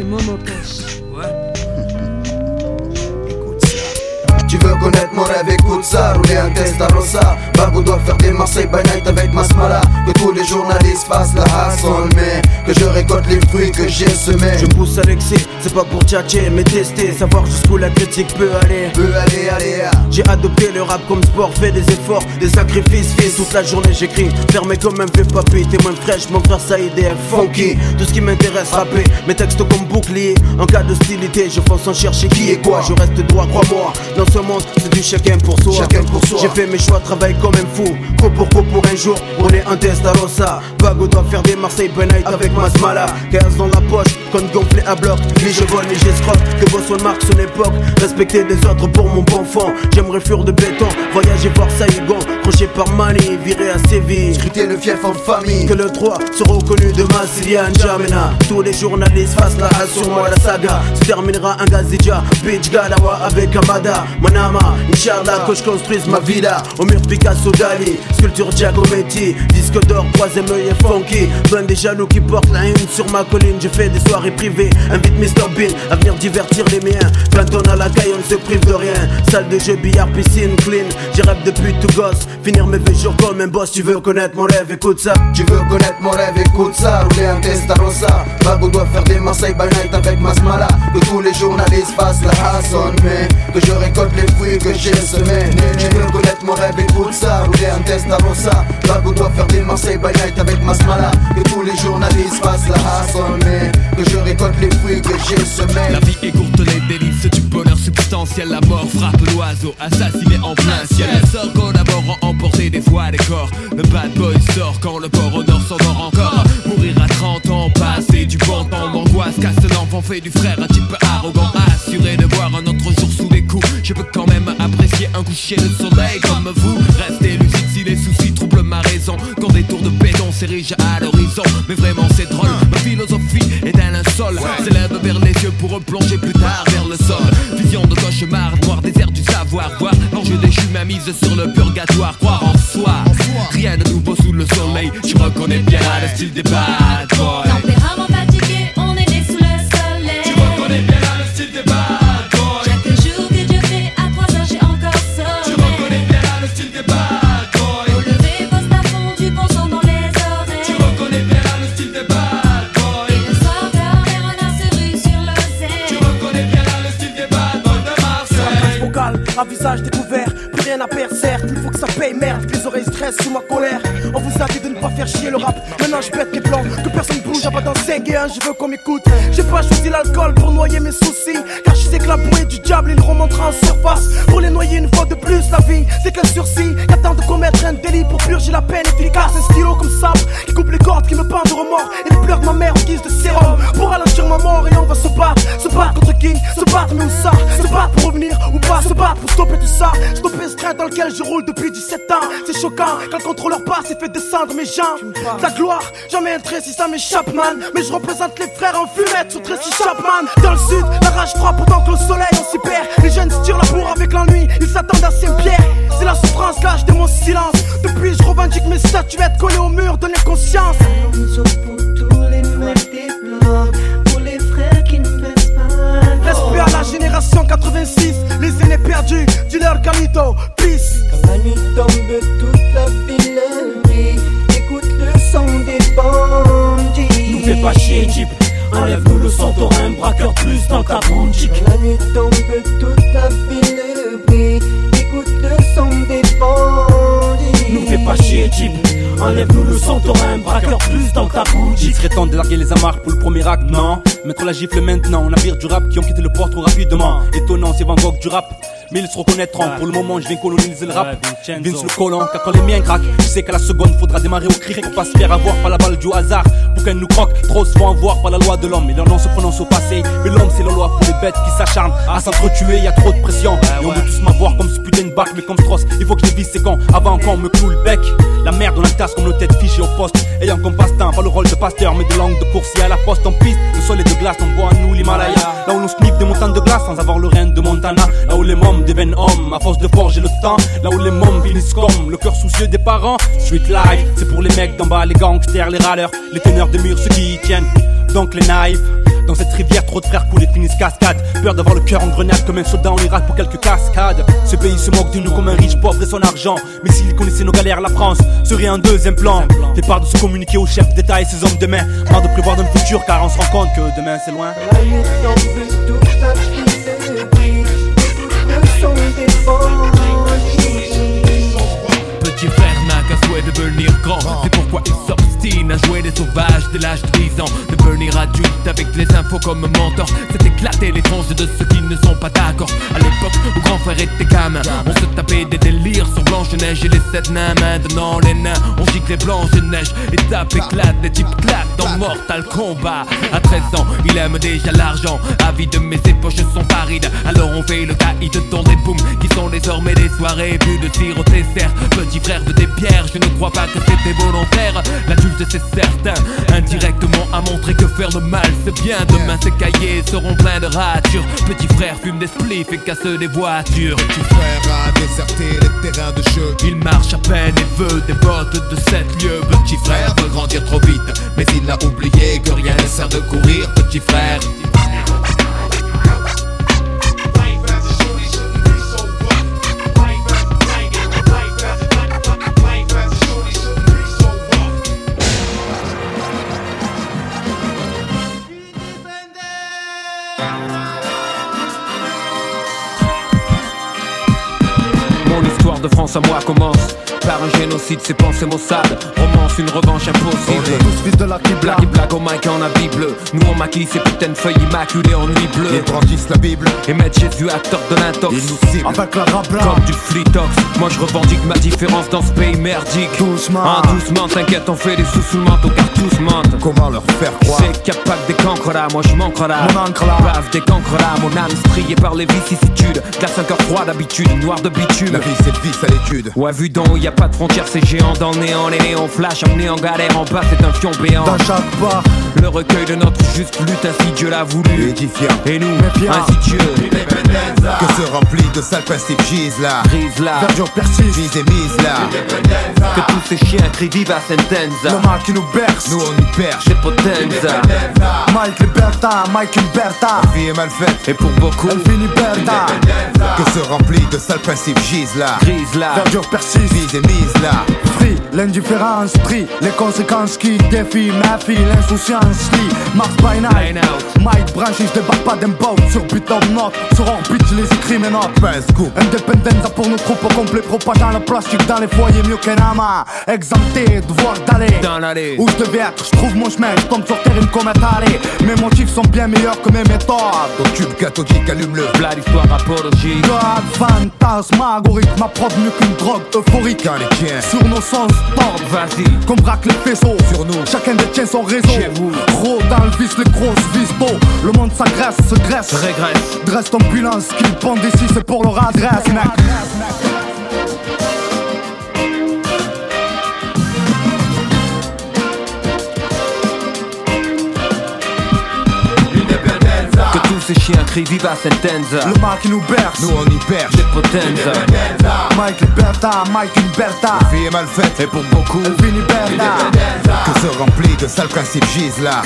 Et Cash. Tu veux connaître mon rêve, écoute ça, rouler un Testarossa Bago doit faire des Marseille by night avec Masmala. Que tous les journalistes fassent la hustle Mais que je récolte les fruits que j'ai semés. Je pousse à l'excès, c'est pas pour tchatcher mais tester Savoir jusqu'où la critique peut aller. Peut aller, aller, ah. J'ai adopté le rap comme sport, fait des efforts, des sacrifices Fils, toute la journée j'écris, fermé comme un vieux papy T'es moins fraîche, mon frère Saïd est funky. Tout ce qui m'intéresse, rapper, mes textes comme bouclier. En cas d'hostilité, je fonce sans chercher qui est quoi. Je reste droit, crois-moi, dans ce monde c'est du chacun pour soi. Chacun pour soi. J'ai fait mes choix, travaille comme un fou. Coup pour coup pour un jour, rouler un Testarossa Vago doit faire des Marseille by night avec Masmala 15 dans la poche, compte gonflé à bloc. Ni je vole, ni j'escroque, que vos son marque son époque. Respecter des autres pour mon bon fond. J'aimerais fuir de béton, voyager voir Saïgon Crochet par Mali, virer à Séville. Scruter le fief en famille. Que le 3 sera reconnu de Massilia N'Djamena. Tous les journalistes fassent la sur moi La saga. Se terminera un Gazidja Beach Galawa avec Amada. Manama, Inch'Allah que je construise ma villa. Au mur Picasso Dali, sculpture Giacometti Disque d'or, troisième œil et funky. Plein des jaloux qui portent la une sur ma colline. Je fais des soirées privées, invite Mr Bean À venir divertir les miens. Quand on a la caille on ne se prive de rien. Salle de jeu, billard, piscine, clean. J'ai rêve depuis tout gosse Finir mes jours comme un boss Tu veux connaître mon rêve, écoute ça. Tu veux connaître mon rêve, écoute ça. Rouler un Testarossa Bago doit faire des Marseille by night avec Masmala. Que tous les journalistes fassent la hassonne Mais que je récolte les fruits que j'ai semés. Tu veux connaître mon rêve, écoute ça. Rouler un Testarossa Bago doit faire des Marseille by night avec Masmala. Que tous les journalistes fassent la hassonne Mais que je récolte les fruits que j'ai semés. La vie est courte, les délices du bonheur substantiel. La mort frappe l'oiseau, assassiné en plein ciel. Elle sort collaborant, emporter des fois des corps. Le bad boy sort quand le port au nord s'endort encore. Mourir à 30 ans, passer du bon temps d'angoisse. Casse l'enfant, fait du frère un type arrogant. Assuré de voir un autre jour sous les coups. Je peux quand même apprécier un coucher de soleil comme vous. Restez lucide si les soucis troublent ma raison. Quand des tours de béton s'érigent à l'horizon. Mais vraiment, c'est drôle. Ma philosophie linceul. S'élève vers les yeux pour replonger plus tard vers le sol. Vision de cauchemar, noir désert du savoir. Voir l'enjeu déchu, ma mise sur le purgatoire. Croire en soi. Rien de nouveau sous le soleil. Je reconnais bien le style des bad boys. Sous ma colère. On vous a dit de ne pas faire chier le rap, maintenant je pète les plans, que personne bouge, à pas dans 5 et 1, je veux qu'on m'écoute. J'ai pas choisi l'alcool pour noyer mes soucis, car je sais que la bouée diable, il remontera en surface. Pour les noyer une fois de plus, la vie, c'est qu'un sursis, qu'attend de commettre un délit pour purger la peine efficace. Un stylo comme sable, qui coupe les cordes, qui me peint de remords, et les pleurs de ma mère en guise de sérum, pour ralentir ma mort, et on va se battre, se battre contre qui, se battre, mais où ça, se battre pour revenir, ou pas, se battre pour stopper tout ça, stopper ce train dans lequel je roule depuis 17 ans. C'est choquant quand le contrôleur passe et fait descendre mes jambes. La gloire, jamais un trait si ça m'échappe, man. Mais je représente les frères en fumette sous Tracy Chapman. Dans le sud, la rage froid pourtant que le soleil s'y perd. Les jeunes se tirent la bourre avec l'ennui, ils s'attendent à Saint-Pierre. C'est la souffrance, lâche de mon silence. Depuis, je revendique mes statuettes collées au mur, donner conscience. pour tous les frères des blocs, pour les frères qui ne baissent pas. Respect à la génération 86, les aînés perdus, dealer Calito, peace. Quand la nuit tombe, toute la ville brille. Écoute le son des bandits. Nous fais pas chier, Jeep. Enlève-nous le son, t'auras braqueur plus dans ta boutique. Quand la nuit tombe, toute la ville brille. Écoute le son des bandits. Nous fais pas chier, Jeep. Enlève-nous le son, t'auras un braqueur plus dans ta Il boutique. serait temps de larguer les amarres pour le premier acte, non? Mettre la gifle maintenant, navire du rap qui ont quitté le port trop rapidement Étonnant, c'est Van Gogh du rap mais ils se reconnaîtront, pour le moment je viens coloniser le rap. Vince le colon, car quand les miens craquent Je sais qu'à la seconde faudra démarrer au cri Pour pas se faire avoir par la balle du hasard. Pour qu'elle nous croque, trop se font avoir par la loi de l'homme. Et leur nom se prononce au passé. Mais l'homme c'est la loi pour les bêtes qui s'acharnent À s'entretuer, y a trop de pression. Et on veut tous m'avoir comme ce putain de bac Mais comme Strauss, il faut que je vise c'est quand Avant qu'on me cloue le bec La merde on la tasse comme nos têtes fichées au poste. Ayant comme passe-temps, pas le rôle de pasteur Mais de langue de coursier à la poste. En piste Le sol est de glace, on voit à nous l'Himalaya. Là où l'on sniffe des montagnes de glace sans avoir le rein de Montana. Là où les mômes deviennent hommes à force de forger le temps. Là où les mômes finissent comme le cœur soucieux des parents. Street life, c'est pour les mecs d'en bas, les gangsters, les râleurs Les teneurs de murs, ceux qui y tiennent. Donc les knives Dans cette rivière, trop de frères coulent et finissent cascade. Peur d'avoir le cœur en grenade comme un soldat en Irak pour quelques cascades. Ce pays se moque de nous comme un riche pauvre et son argent. Mais s'il connaissait nos galères, la France serait un deuxième plan. Fait part de se communiquer aux chefs d'État et ses hommes de main. Marre de prévoir dans le futur car on se rend compte que demain c'est loin. Petit frère n'a qu'un souhait de devenir grand C'est pourquoi il s'obstine à jouer les sauvages dès l'âge de 10 ans. Devenir adulte avec les infos comme mentor. C'est éclater les tranches de ceux qui ne sont pas d'accord. À l'époque où grand frère était gamin On se tapait des délires sur Blanche-Neige et les sept nains. Maintenant les nains on gicle les Blanche-Neige Et tape éclate, les types claquent dans Mortal Kombat. À 13 ans il aime déjà l'argent. Avide mais ses poches sont arides. Alors on fait le caïd dans des booms Qui sont désormais des soirées Plus de tir au dessert. Petit frère de des pierres Je ne crois pas que c'était volontaire. L'adulte c'est certain Indirectement a montré que faire le mal c'est bien. Demain ces cahiers seront pleins de ratures. Petit frère fume des spliffs et casse des voitures. Petit frère a déserté les terrains de jeu. il marche à peine et veut des bottes de 7 lieues. Petit frère veut grandir trop vite Mais il a oublié que rien ne sert de courir. Petit frère France à moi commence par un génocide, c'est pensées maussades Romance, une revanche impossible. Tous fils de la Kibla. Blague au mic en habit bleu. Nous on maquille ces putains de feuilles immaculées en nuit bleue. Ils brandissent la Bible. Et mettre Jésus acteur de l'intox. Ils nous ciblent. Avec la rabla Comme du flitox Moi je revendique ma différence dans ce pays merdique. Doucement. Ah doucement, t'inquiète, on fait des sous sous manteau car tous mentent. Comment leur faire croire? C'est qu'il pas des cancres là, moi je manque là. Mon encre là. Bave des cancres là, mon âme striée par les vicissitudes. Glace un cœur froid d'habitude, noir de bitume. La vie c'est le vice à l'étude. Ouais vu donc, y a pas de frontières, c'est géant dans le néant Les néons flash, amenés en galère, en bas c'est un fion béant. Dans chaque bar Le recueil de notre juste lutte, ainsi Dieu l'a voulu. Édifiant. Et nous, ainsi Dieu. Que se remplit de sales principes gisent là. Brise là, Verdure persiste. Mise et mise là. Que tous ces chiens crient viva sentenza. Le mal qui nous berce. Nous on y perche C'est potenza. Mike Liberta, Mike Liberta. Vie est mal faite Et pour beaucoup, Elle finit Berta Que se remplit de sales principes gisent là. Brise là. Verdure persiste. Mise et mise là Free, l'indifférence pris Les conséquences qui défient ma fille L'insouciance lit, Mars by night. Mike branché, je débarque pas d'un boat Sur beat of note, sur orbite, je les écris un scoop. Independenza pour nos troupes au complet Propageant le plastique dans les foyers mieux qu'un ama Exempté, devoir d'aller. Dans l'allée Où je devais être, je trouve mon chemin, je tombe sur terre, une comète allée Mes motifs sont bien meilleurs que mes méthodes. Ton tube cathodique allume-le V'là l'histoire apologique God, fantasmagorique, ma prod mieux qu'une drogue euphorique. Sur nos sens tordent, Vas-y, qu'on braque les faisceaux Sur nous. Chacun détient son réseau. Chez vous. Gros dans le vice, les grosses vis beau Le monde s'agresse, se graisse. Régresse. Dresse ton bilan, ce qu'ils pendent ici c'est pour leur adresse mec ces chiens crient viva sentenza. Le mal qui nous berce. Nous on y perche C'est potenza Mike Liberta, Mike Liberta. Vie est mal faite Et pour beaucoup, Elle finit Que se remplit de sales principes gisent là.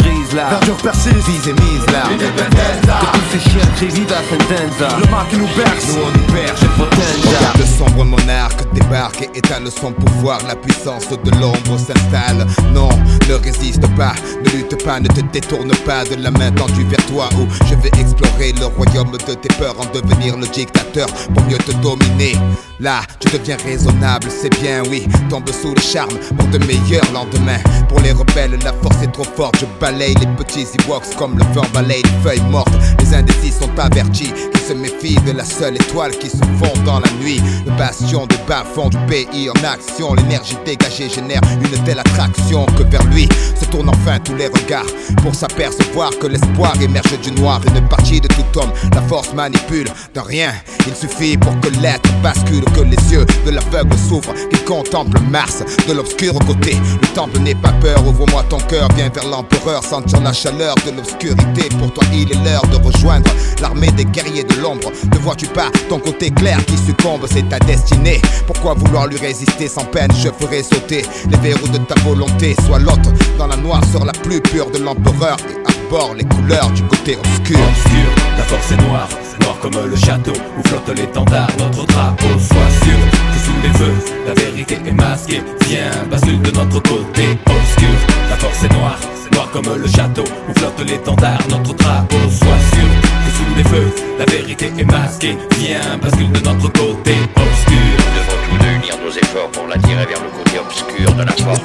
Verdure persiste. Mise et mise là. Que tous ces chiens crient viva sentenza. Le mal qui nous berce. Nous on y perche C'est potenza Regarde le sombre monarque débarque et étale son pouvoir. La puissance de l'ombre s'installe. Non, ne résiste pas, ne lutte pas, ne te détourne pas de la main tendue vers toi. Où je vais explorer le royaume de tes peurs, en devenir le dictateur pour mieux te dominer. Là, tu deviens raisonnable, c'est bien, oui. Tombe sous le charme pour de meilleurs lendemains. Pour les rebelles, la force est trop forte. Je balaye les petits Ewoks comme le vent balaye les feuilles mortes. Les indécis sont avertis qui se méfient de la seule étoile qui se fond dans la nuit. Le bastion du bas-fond du pays en action. L'énergie dégagée génère une telle attraction que vers lui se tournent enfin tous les regards pour s'apercevoir que l'espoir émerge du noir. Une partie de tout homme, la force manipule de rien. Il suffit pour que l'être bascule, que les yeux de l'aveugle s'ouvrent, qu'il contemple Mars de l'obscur côté. Le temple n'est pas peur, ouvre-moi ton cœur, viens vers l'empereur, sentir la chaleur de l'obscurité. Pour toi, il est l'heure de rejoindre l'armée des guerriers de l'ombre. Ne vois-tu pas ton côté clair qui succombe, c'est ta destinée. Pourquoi vouloir lui résister sans peine Je ferai sauter les verrous de ta volonté. Sois l'autre dans la noire sur la plus pure de l'empereur et d'abord les couleurs du côté obscur. Obscur, la force est noire, noire comme le château où flotte l'étendard, notre drapeau. Sois sûr que sous les feux, la vérité est masquée. Viens, bascule de notre côté obscur. La force est noire, noire comme le château où flotte l'étendard, notre drapeau. Sois sûr que sous les feux, la vérité est masquée. Viens, bascule de notre côté obscur. Nous devons tous deux unir nos efforts pour l'attirer vers le côté obscur de la force.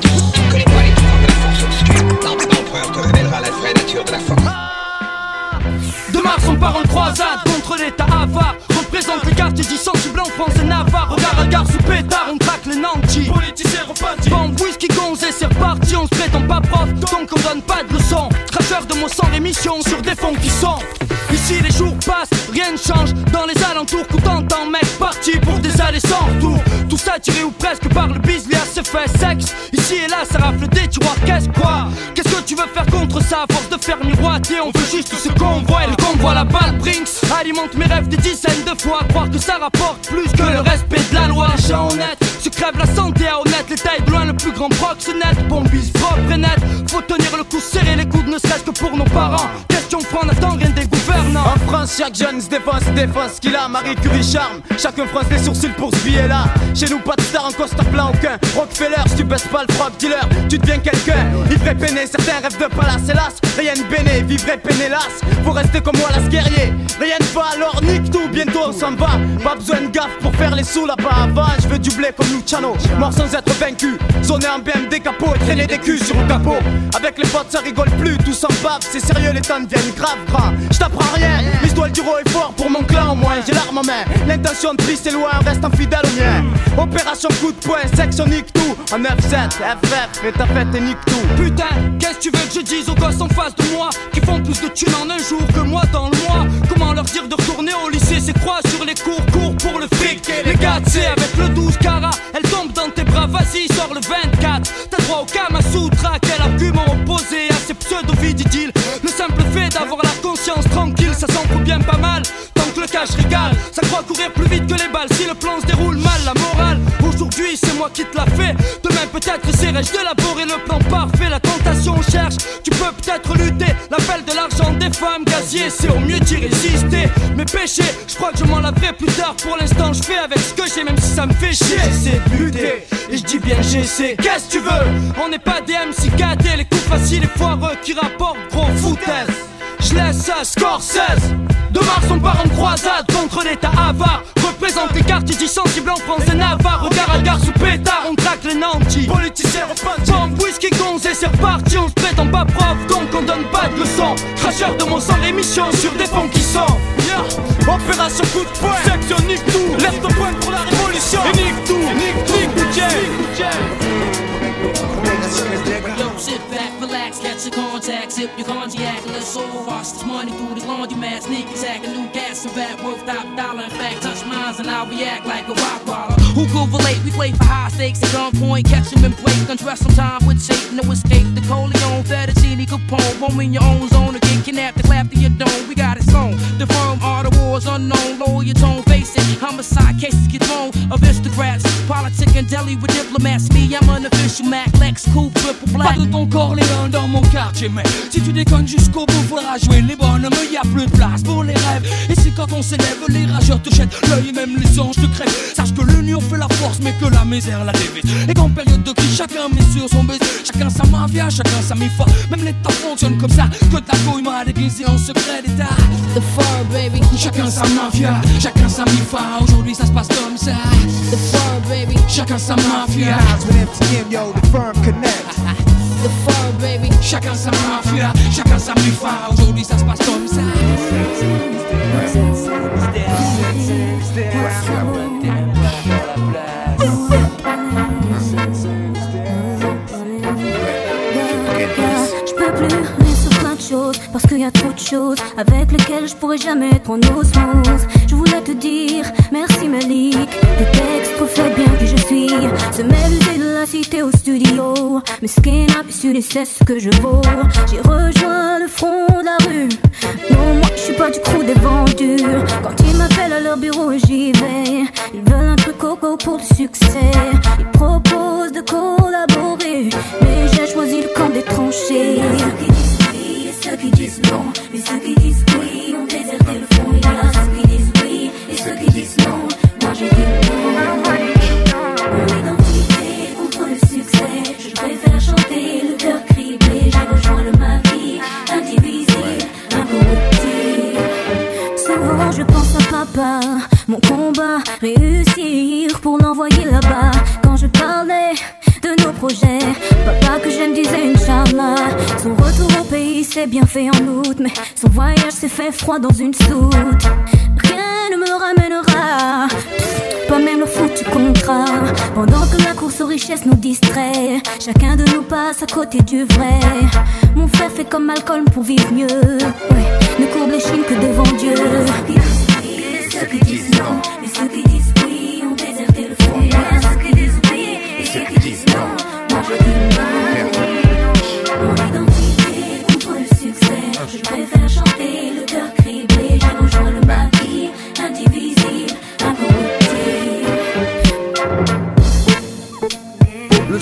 Connais-toi les pouvoirs de la force obscure. L'empereur te révélera la vraie nature de la force. De Mars on part en croisade contre l'état avare. Représente les quartiers sensibles en France et Navarre. Regard à gare sous pétard, on traque les nantis. Politiciens repentis Bombe, whisky, gonzé, c'est reparti. On se prétend pas prof, donc on donne pas de leçons. Cracheur de mots sans rémission sur des fonds qui sont. Ici les jours passent, rien ne change. Dans les alentours, coup t'entends mec parti pour des allées sans retour. Tout ça tiré ou presque par le bisli à se fait sexe Ici et là ça rafle des tiroirs, qu'est-ce quoi? Tu veux faire contre ça À force de faire miroiter, on veut juste ce qu'on voit. Et le convoi la balle Brinks Alimente mes rêves des dizaines de fois. Croire que ça rapporte plus que le respect de la loi. Les gens honnêtes se crèvent la santé à honnête. Les tailles loin le plus grand proxénète. Bombise propre et net. Faut tenir le coup serré les coudes ne serait-ce que pour nos parents. Question franc n'attend rien des En France, chaque jeune se défense, se défense qu'il a. Marie Curie charme, chacun fronce les sourcils pour ce billet là. Chez nous, pas de star en costard plein aucun. Rockefeller, si tu baisses pas le frog dealer, tu deviens quelqu'un. Ivre peiné, certains rêvent de palace, hélas. Rien de béné, vivre peiné, hélas. Faut rester comme moi, las guerrier. Rien ne va, alors nique tout, bientôt on s'en va. Pas besoin de gaffe pour faire les sous là-bas avant. Je veux du blé comme Luciano, mort sans être vaincu. Zoner en BM capot et traîner des culs sur le capot. Avec les potes, ça rigole plus, tout s'en bave. C'est sérieux, les temps deviennent grave grand. Je rien, le dire haut et fort pour mon clan au moins. J'ai l'arme en main, l'intention de prise est loin, reste fidèle au mien. Opération coup de poing, section nique tout. En 9-7, FF, et ta fête et nique tout. Putain, qu'est-ce que tu veux que je dise aux gosses en face de moi Qui font plus de thunes en un jour que moi dans le mois? Comment leur dire de retourner au lycée? C'est croix sur les cours, cours pour le fric? Les gars, sais, avec le 12 cara Elle tombe dans tes bras, vas-y, sors le 24 T'as droit au Kamasutra, quel argument opposé à ces pseudo-vididiles bien pas mal. Tant que le cash régale. Ça croit courir plus vite que les balles. Si le plan se déroule mal, la morale. Aujourd'hui c'est moi qui te l'a fait Demain peut-être essaierai-je d'élaborer le plan parfait La tentation cherche, tu peux peut-être lutter. L'appel de l'argent des femmes gazier C'est au mieux d'y résister. Mes péchés, je crois que je m'en laverai plus tard. Pour l'instant je fais avec ce que j'ai Même si ça me fait chier. J'essaie de lutter. Et je dis bien j'essaie. Qu'est-ce que tu veux? On n'est pas des MC Les coups faciles et foireux qui rapportent gros foutaise je laisse Scorsese Mars on part en croisade contre l'état avare. Représente les quartiers dits sensibles en France et Navarre Regard à gare sous pétard, on traque les nantis. Politiciens repentis Bombe, whisky, gonze et c'est reparti. On se prétend pas prof, donc on donne pas de leçons. Cracheur de mon sang, émission sur des fonds qui sont. Yeah. Opération coup de poing, section nique tout. Lève ton poing pour la révolution. Et nique tout, nique tout, nique tout, Yo, sit back, relax, catch your contact, sip your cognac, let's all wash this money through this laundromat, sneak attack, a new gas and vat worth top dollar. In fact, touch mines and I'll react like a rock baller. Who could relate? We play for high stakes at gunpoint, catch him in play, undress some time with shape, no escape. The Coleon, Fettuccine, Capone, home in your own zone again, kidnap the clap to your dome. We got it sewn. The firm are the wars unknown, lower your tone, Homicide cases get thrown, aristocrats, politic and deli with diplomats. Me, I'm an official Mac, Lex, cool, triple black. Pas de ton corps, les mains dans mon quartier, mais si tu déconnes jusqu'au bout, faudra jouer les bonhommes. Y a plus de place pour les rêves. Et c'est quand on s'élève, les rageurs te jettent l'œil, et même les anges te crèvent. Sache que l'union fait la force, mais que la misère la dévite. Et qu'en période de crise, chacun met sur son baiser. Chacun sa mafia, chacun sa mifa. Même l'État fonctionne comme ça. Que ta couille m'a déguisé en secret d'État. The fur, baby. Chacun sa mafia, chacun sa mifa. Aujourd'hui, ça se passe comme ça. The firm, baby. Chacun sa mafia. yo, the firm connect. The firm, baby. Chacun sa mafia, chacun sa mifa. Aujourd'hui, ça se passe comme ça. Je peux plus sur Parce qu'il y a trop de choses Avec lesquelles je pourrais jamais être en osmose Je voulais te dire merci Malik Tes textes reflètent bien qui je suis. Ce musée de la cité au studio Mais ce qui n'a plus su c'est ce que je vaux. J'ai rejoint le front de la rue. Non moi je suis pas du crew des vendus Quand ils m'appellent à leur bureau j'y vais. Ils veulent un truc coco pour le succès. Ils proposent de collaborer Mais j'ai choisi le camp des tranchés Ceux qui disent non. Mais ceux qui disent oui ont déserté le fond. Il y a ceux qui disent oui et ceux qui disent non. Moi je dis non. Mon identité contre le succès. Je préfère chanter le cœur criblé. J'ai rejoint le maquis, indivisible, incorruptible. Souvent je pense à papa, mon combat, réussir pour l'envoyer là-bas. Quand je parlais de nos projets, papa que j'aime disait une charla. Son retour au pays s'est bien fait en août, mais son voyage s'est fait froid dans une soute. Rien ne me ramènera, pas même le foutu contrat. Pendant que la course aux richesses nous distrait, chacun de nous passe à côté du vrai. Mon frère fait comme Malcolm pour vivre mieux. Ne courbe les chines que devant Dieu.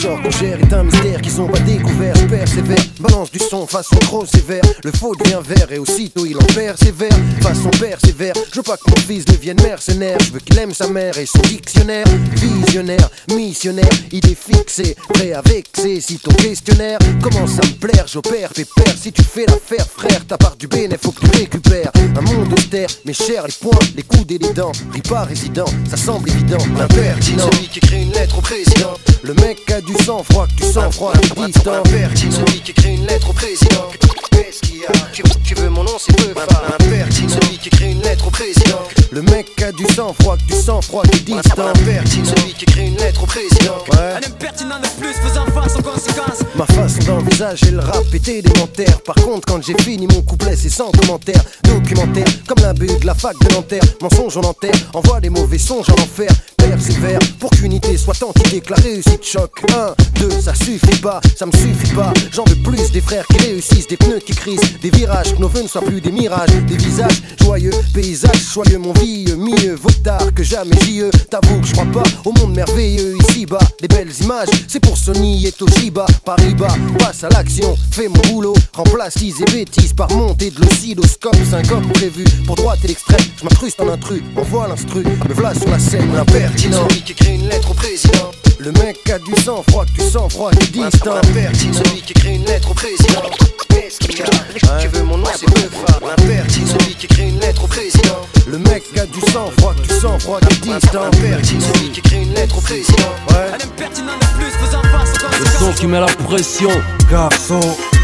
Genre qu'on gère est un mystère qu'ils ont pas découvert. Je persévère, balance du son façon trop sévère. Le faux devient vert et aussitôt il en persévère. Façon persévère, je veux pas que mon fils devienne mercenaire. Je veux qu'il aime sa mère et son dictionnaire. Visionnaire, missionnaire, idée fixée, prêt à vexer. Si ton questionnaire commence à me plaire, j'opère pépère. Si tu fais l'affaire, frère, ta part du bénéfice, faut que tu récupères. Un monde austère, mais cher, les poings, les coudes et les dents. Ris pas résident, ça semble évident. L'impertinent, celui qui écrit une lettre au président. Le mec a du sang froid, que tu sens froid, tu distant. Celui qui écrit une lettre au président. Qu'est-ce qu'il y a tu, tu veux mon nom, c'est peu Impertinent, celui qui écrit une lettre au président. Le mec a du sang froid, que tu sens froid, tu distant. Impertinent, celui qui écrit une lettre au président. Ouais. Un impertinent de plus faisant face aux conséquences. Ma façon d'envisager le rap était élémentaire. Par contre, quand j'ai fini mon couplet, c'est sans commentaire. Documentaire, comme l'imbu de la fac de Nanterre. Mensonge en enterre, envoie des mauvais songes en enfer. Persévère pour qu'unité soit que la réussite choque. Un, deux, ça suffit pas, ça me suffit pas. J'en veux plus des frères qui réussissent, des pneus qui crisent, des virages, que nos vœux ne soient plus des mirages, des visages joyeux, paysages joyeux, mon vieux, mieux vaut tard que jamais j'y T'avoue que je crois pas au monde merveilleux ici-bas. Des belles images, c'est pour Sony et Toshiba. Paris-Bas, passe à l'action, fais mon boulot, remplace et bêtises par montée de l'oscilloscope, syncope prévu pour droite et l'extrême. Je m'incruste en intrus, on voit l'instru, me voilà sur la scène, l'impertinent. Celui qui écrit une lettre au président. Le mec a du sang froid, que tu sens froid, tu distant. L'impertinent, celui qui écrit une lettre au président. Qu'est-ce qu'il y a Tu veux mon nom, c'est celui qui écrit une lettre au président. Le mec a du sang froid, que tu sens froid, tu distant. L'impertinent, celui qui écrit une lettre au président. Ouais. Le son qui met la pression, garçon.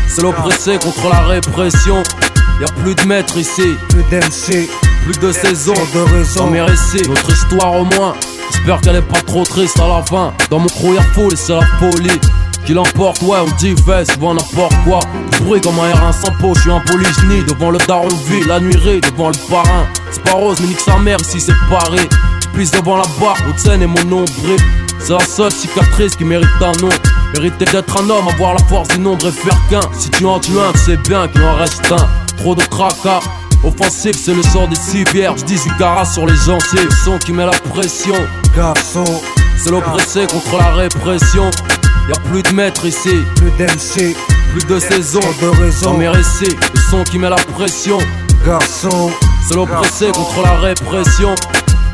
C'est l'oppressé contre la répression. Y a plus de maîtres ici, plus d'MC, plus de saison, de raison. Dans mes récits, notre histoire au moins. J'espère qu'elle est pas trop triste à la fin. Dans mon crew y'a foule et c'est la folie. Qui l'emporte, ouais, on dit fait souvent n'importe quoi. Du bruit comme un R1 sans peau, je suis un polygynie devant le daron la nuirée devant le parrain. C'est pas rose, mais nique sa mère ici c'est pareil. J'pisse devant la barre, haute scène et mon nombril. C'est la seule cicatrice qui mérite un nom. Mériter d'être un homme, avoir la force du nombre et faire qu'un. Si tu en tues un, tu sais bien qu'il en reste un. Trop de tracas. Offensif, c'est le sort des civières. Je 18 carats sur les gencives. Le son qui met la pression. Garçon, c'est l'oppressé contre la répression. Y a plus de maîtres ici, plus d'MC, plus de saison, de raison. Dans mes récits, le son qui met la pression. Garçon, c'est l'oppressé contre la répression.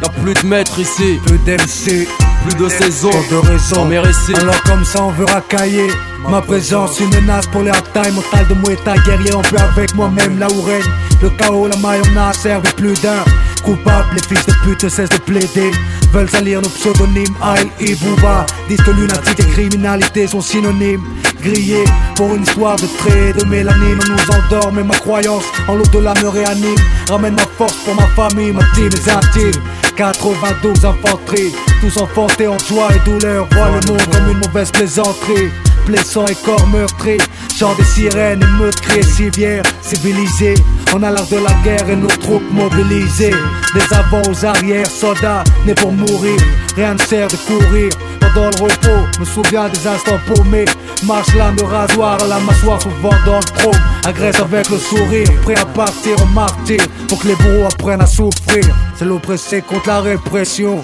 Y a plus de maîtres ici, plus d'MC, plus de saison, de raison. Dans mes récits. Alors comme ça on veut racailler Ma présence une menace pour les hard Mental de Thai guerrier on peut avec moi-même là où règne Le chaos, la maille on a servi plus d'un. Coupable, les fils de pute cessent de plaider. Veulent salir nos pseudonymes Aïe et Booba Disent que lunatique et criminalité sont synonymes. Grillés pour une histoire de traits de mélanine. On nous endort mais ma croyance en l'au-delà me réanime. Ramène ma force pour ma famille, ma team est intime. 92 infanteries, tous enfantés en joie et douleur. Voient le monde comme une mauvaise plaisanterie Blessants et corps meurtris, chant des sirènes et meutes criées civières Civilisés, on a l'art de la guerre et nos troupes mobilisées. Des avant aux arrières, soldats nés pour mourir. Rien ne sert de courir pendant le repos. Me souviens des instants paumés. Marche lame de rasoir à la mâchoire souvent dans le chrome Agresse avec le sourire, prêt à partir en martyr. Pour que les bourreaux apprennent à souffrir. C'est l'oppressé contre la répression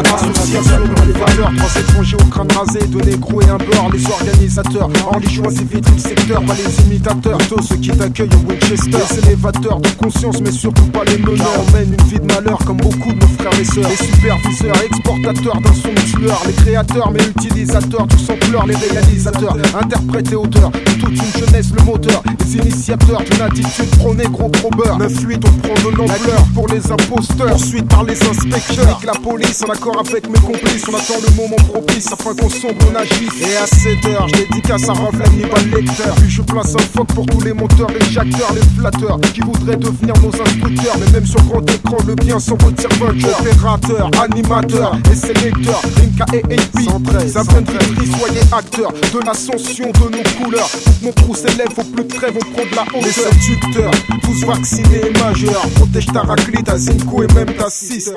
tous les a valeurs, trois étrangers au crâne rasé, deux négros et un beurre, les organisateurs, hors les vitres du secteur, pas les imitateurs, plutôt ceux qui t'accueillent au Winchester, les élévateurs de conscience, mais surtout pas les meneurs, on mène une vie de malheur comme beaucoup de nos frères et sœurs, les superviseurs, exportateurs d'un son tueur, les créateurs, mais utilisateurs du sampleur, les réalisateurs, interprètes et auteurs, de toute une jeunesse, le moteur, les initiateurs d'une attitude pro-négro, pro-beurre, 9-8, on prend de l'ampleur pour les imposteurs, poursuite par les inspecteurs, avec la police, en avec mes complices, on attend le moment propice afin qu'on sombre, on agisse. Et à 7 heures, je dédicace à Rove l'animal lecteur. Puis je place un fuck pour tous les monteurs, les jacteurs, les flatteurs qui voudraient devenir nos instructeurs. Mais même sur grand écran, le bien s'en retire vainqueur. Opérateur, animateur et sélecteur, Rinka et AP. Ça vient de soyez acteurs de l'ascension de nos couleurs. Mon crew s'élève au plus de trêve, on prend de la hauteur. Les séducteurs, tous vaccinés et majeurs. Protège ta raclée, ta zinco et même ta sister.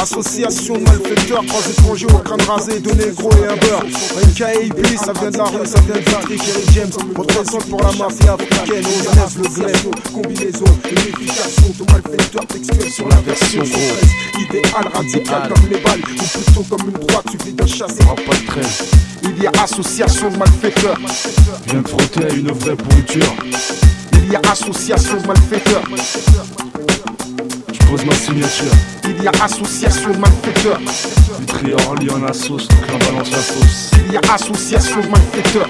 Association de malfaiteurs, trois étrangers au crâne rasé, deux négros et un beurre. Un KAB, ça vient de la rue, ça vient de Patrick Eric James. Représente pour la mafia africaine, on lève le glaive. Combinaison, unification de malfaiteurs textuels sur la version française. Idéal radical comme les balles, ou plutôt comme une droite, suffit d'un chassé. pas de trêve. Il y a association de malfaiteurs. Viens te frotter à une vraie pourriture. Il y a association de malfaiteurs. Je pose ma signature. Il y a association. Vitry Orly en la sauce, donc on balance la sauce. Il y a association de malfaiteurs.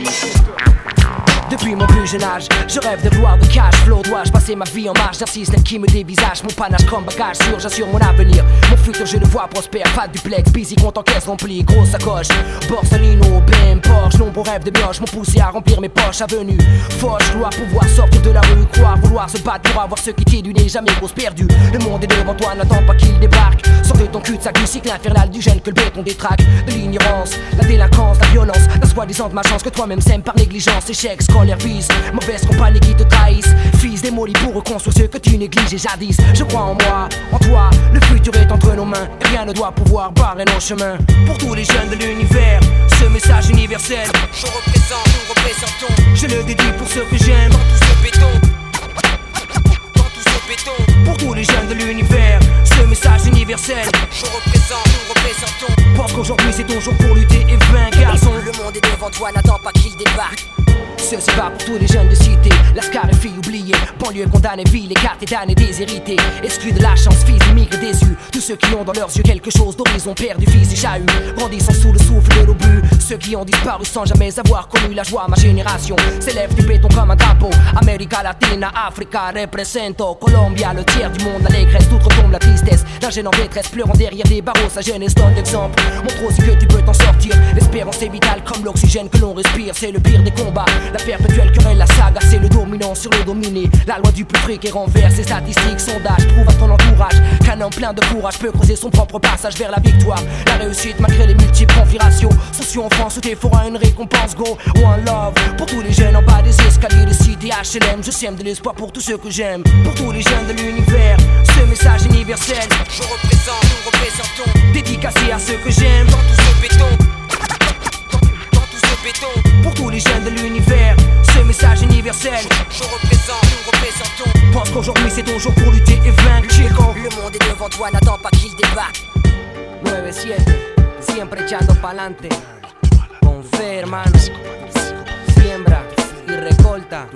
Depuis mon plus jeune âge, je rêve de gloire, de cash flow. Dois-je passer ma vie en marche d'un système qui me dévisage Mon panache comme bagage sûr, j'assure mon avenir. Mon futur, je le vois prospère. Pas de duplex, busy, compte en caisse remplie. Grosse sacoche, Borsalino, BM, Porsche. Nombreux rêves de mioche m'ont poussé à remplir mes poches. Avenue, Foch, gloire, pouvoir sortir de la rue. Croire, vouloir se battre pour avoir ce qui t'est du nez. Jamais grosse perdue. Le monde est devant toi, n'attends pas qu'il débarque. Sors de ton cul-de-sac du cycle infernal du gène que le béton détraque. De l'ignorance, la délinquance, la violence. La soi-disant de ma chance que toi-même sème par négligence. Échec, vise. Mauvaise compagnie qui te trahissent. Fils démoli pour reconstruire ce que tu négligeais jadis. Je crois en moi, en toi. Le futur est entre nos mains. Et rien ne doit pouvoir barrer nos chemins. Pour tous les jeunes de l'univers, ce message universel. Je représente, nous représentons. Je le dédie pour ceux que j'aime. Dans tout ce béton. Béton. Pour tous les jeunes de l'univers, ce message universel. Je représente, nous représentons. Pense qu'aujourd'hui c'est ton jour pour lutter et vaincre. Garçon, le monde est devant toi, n'attends pas qu'il débarque. Ceci va pour tous les jeunes de cité, lascar et filles oubliées, banlieue condamnée, ville, écartée, damnée, déshérités, exclus de la chance, fils immigrés déçus, tous ceux qui ont dans leurs yeux quelque chose d'horizon, perdu, fils et chahut, grandissant sous le souffle de l'obus, ceux qui ont disparu sans jamais avoir connu la joie, ma génération s'élève du béton comme un drapeau, América Latina, Africa, represento, Colombia, le tiers du monde, l'allégresse, tout retombe la tristesse, d'un jeune en détresse, pleurant derrière des barreaux, sa jeunesse donne l'exemple, montre aussi que tu peux t'en sortir, l'espérance est vitale comme l'oxygène que l'on respire, c'est le pire des combats, la perpétuelle querelle, la saga, c'est le dominant sur le dominé. La loi du plus fric et renverse ses statistiques, sondages prouve à ton entourage qu'un homme plein de courage peut creuser son propre passage vers la victoire. La réussite malgré les multiples configurations. Sociaux en France, tout est fera une récompense, go. One love pour tous les jeunes en bas des escaliers de cité HLM. Je sème de l'espoir pour tous ceux que j'aime. Pour tous les jeunes de l'univers, ce message universel. Je représente, nous représentons. Dédicacé à ceux que j'aime. Dans tout ce béton. Pour tous les jeunes de l'univers, ce message universel. Je représente, nous représentons. Pense qu'aujourd'hui c'est ton jour pour lutter et vaincre, chico. Le monde est devant toi, n'attends pas qu'il débarque. 9-7, siempre echando pa'lante. Con fe, hermano. Siembra y recolta.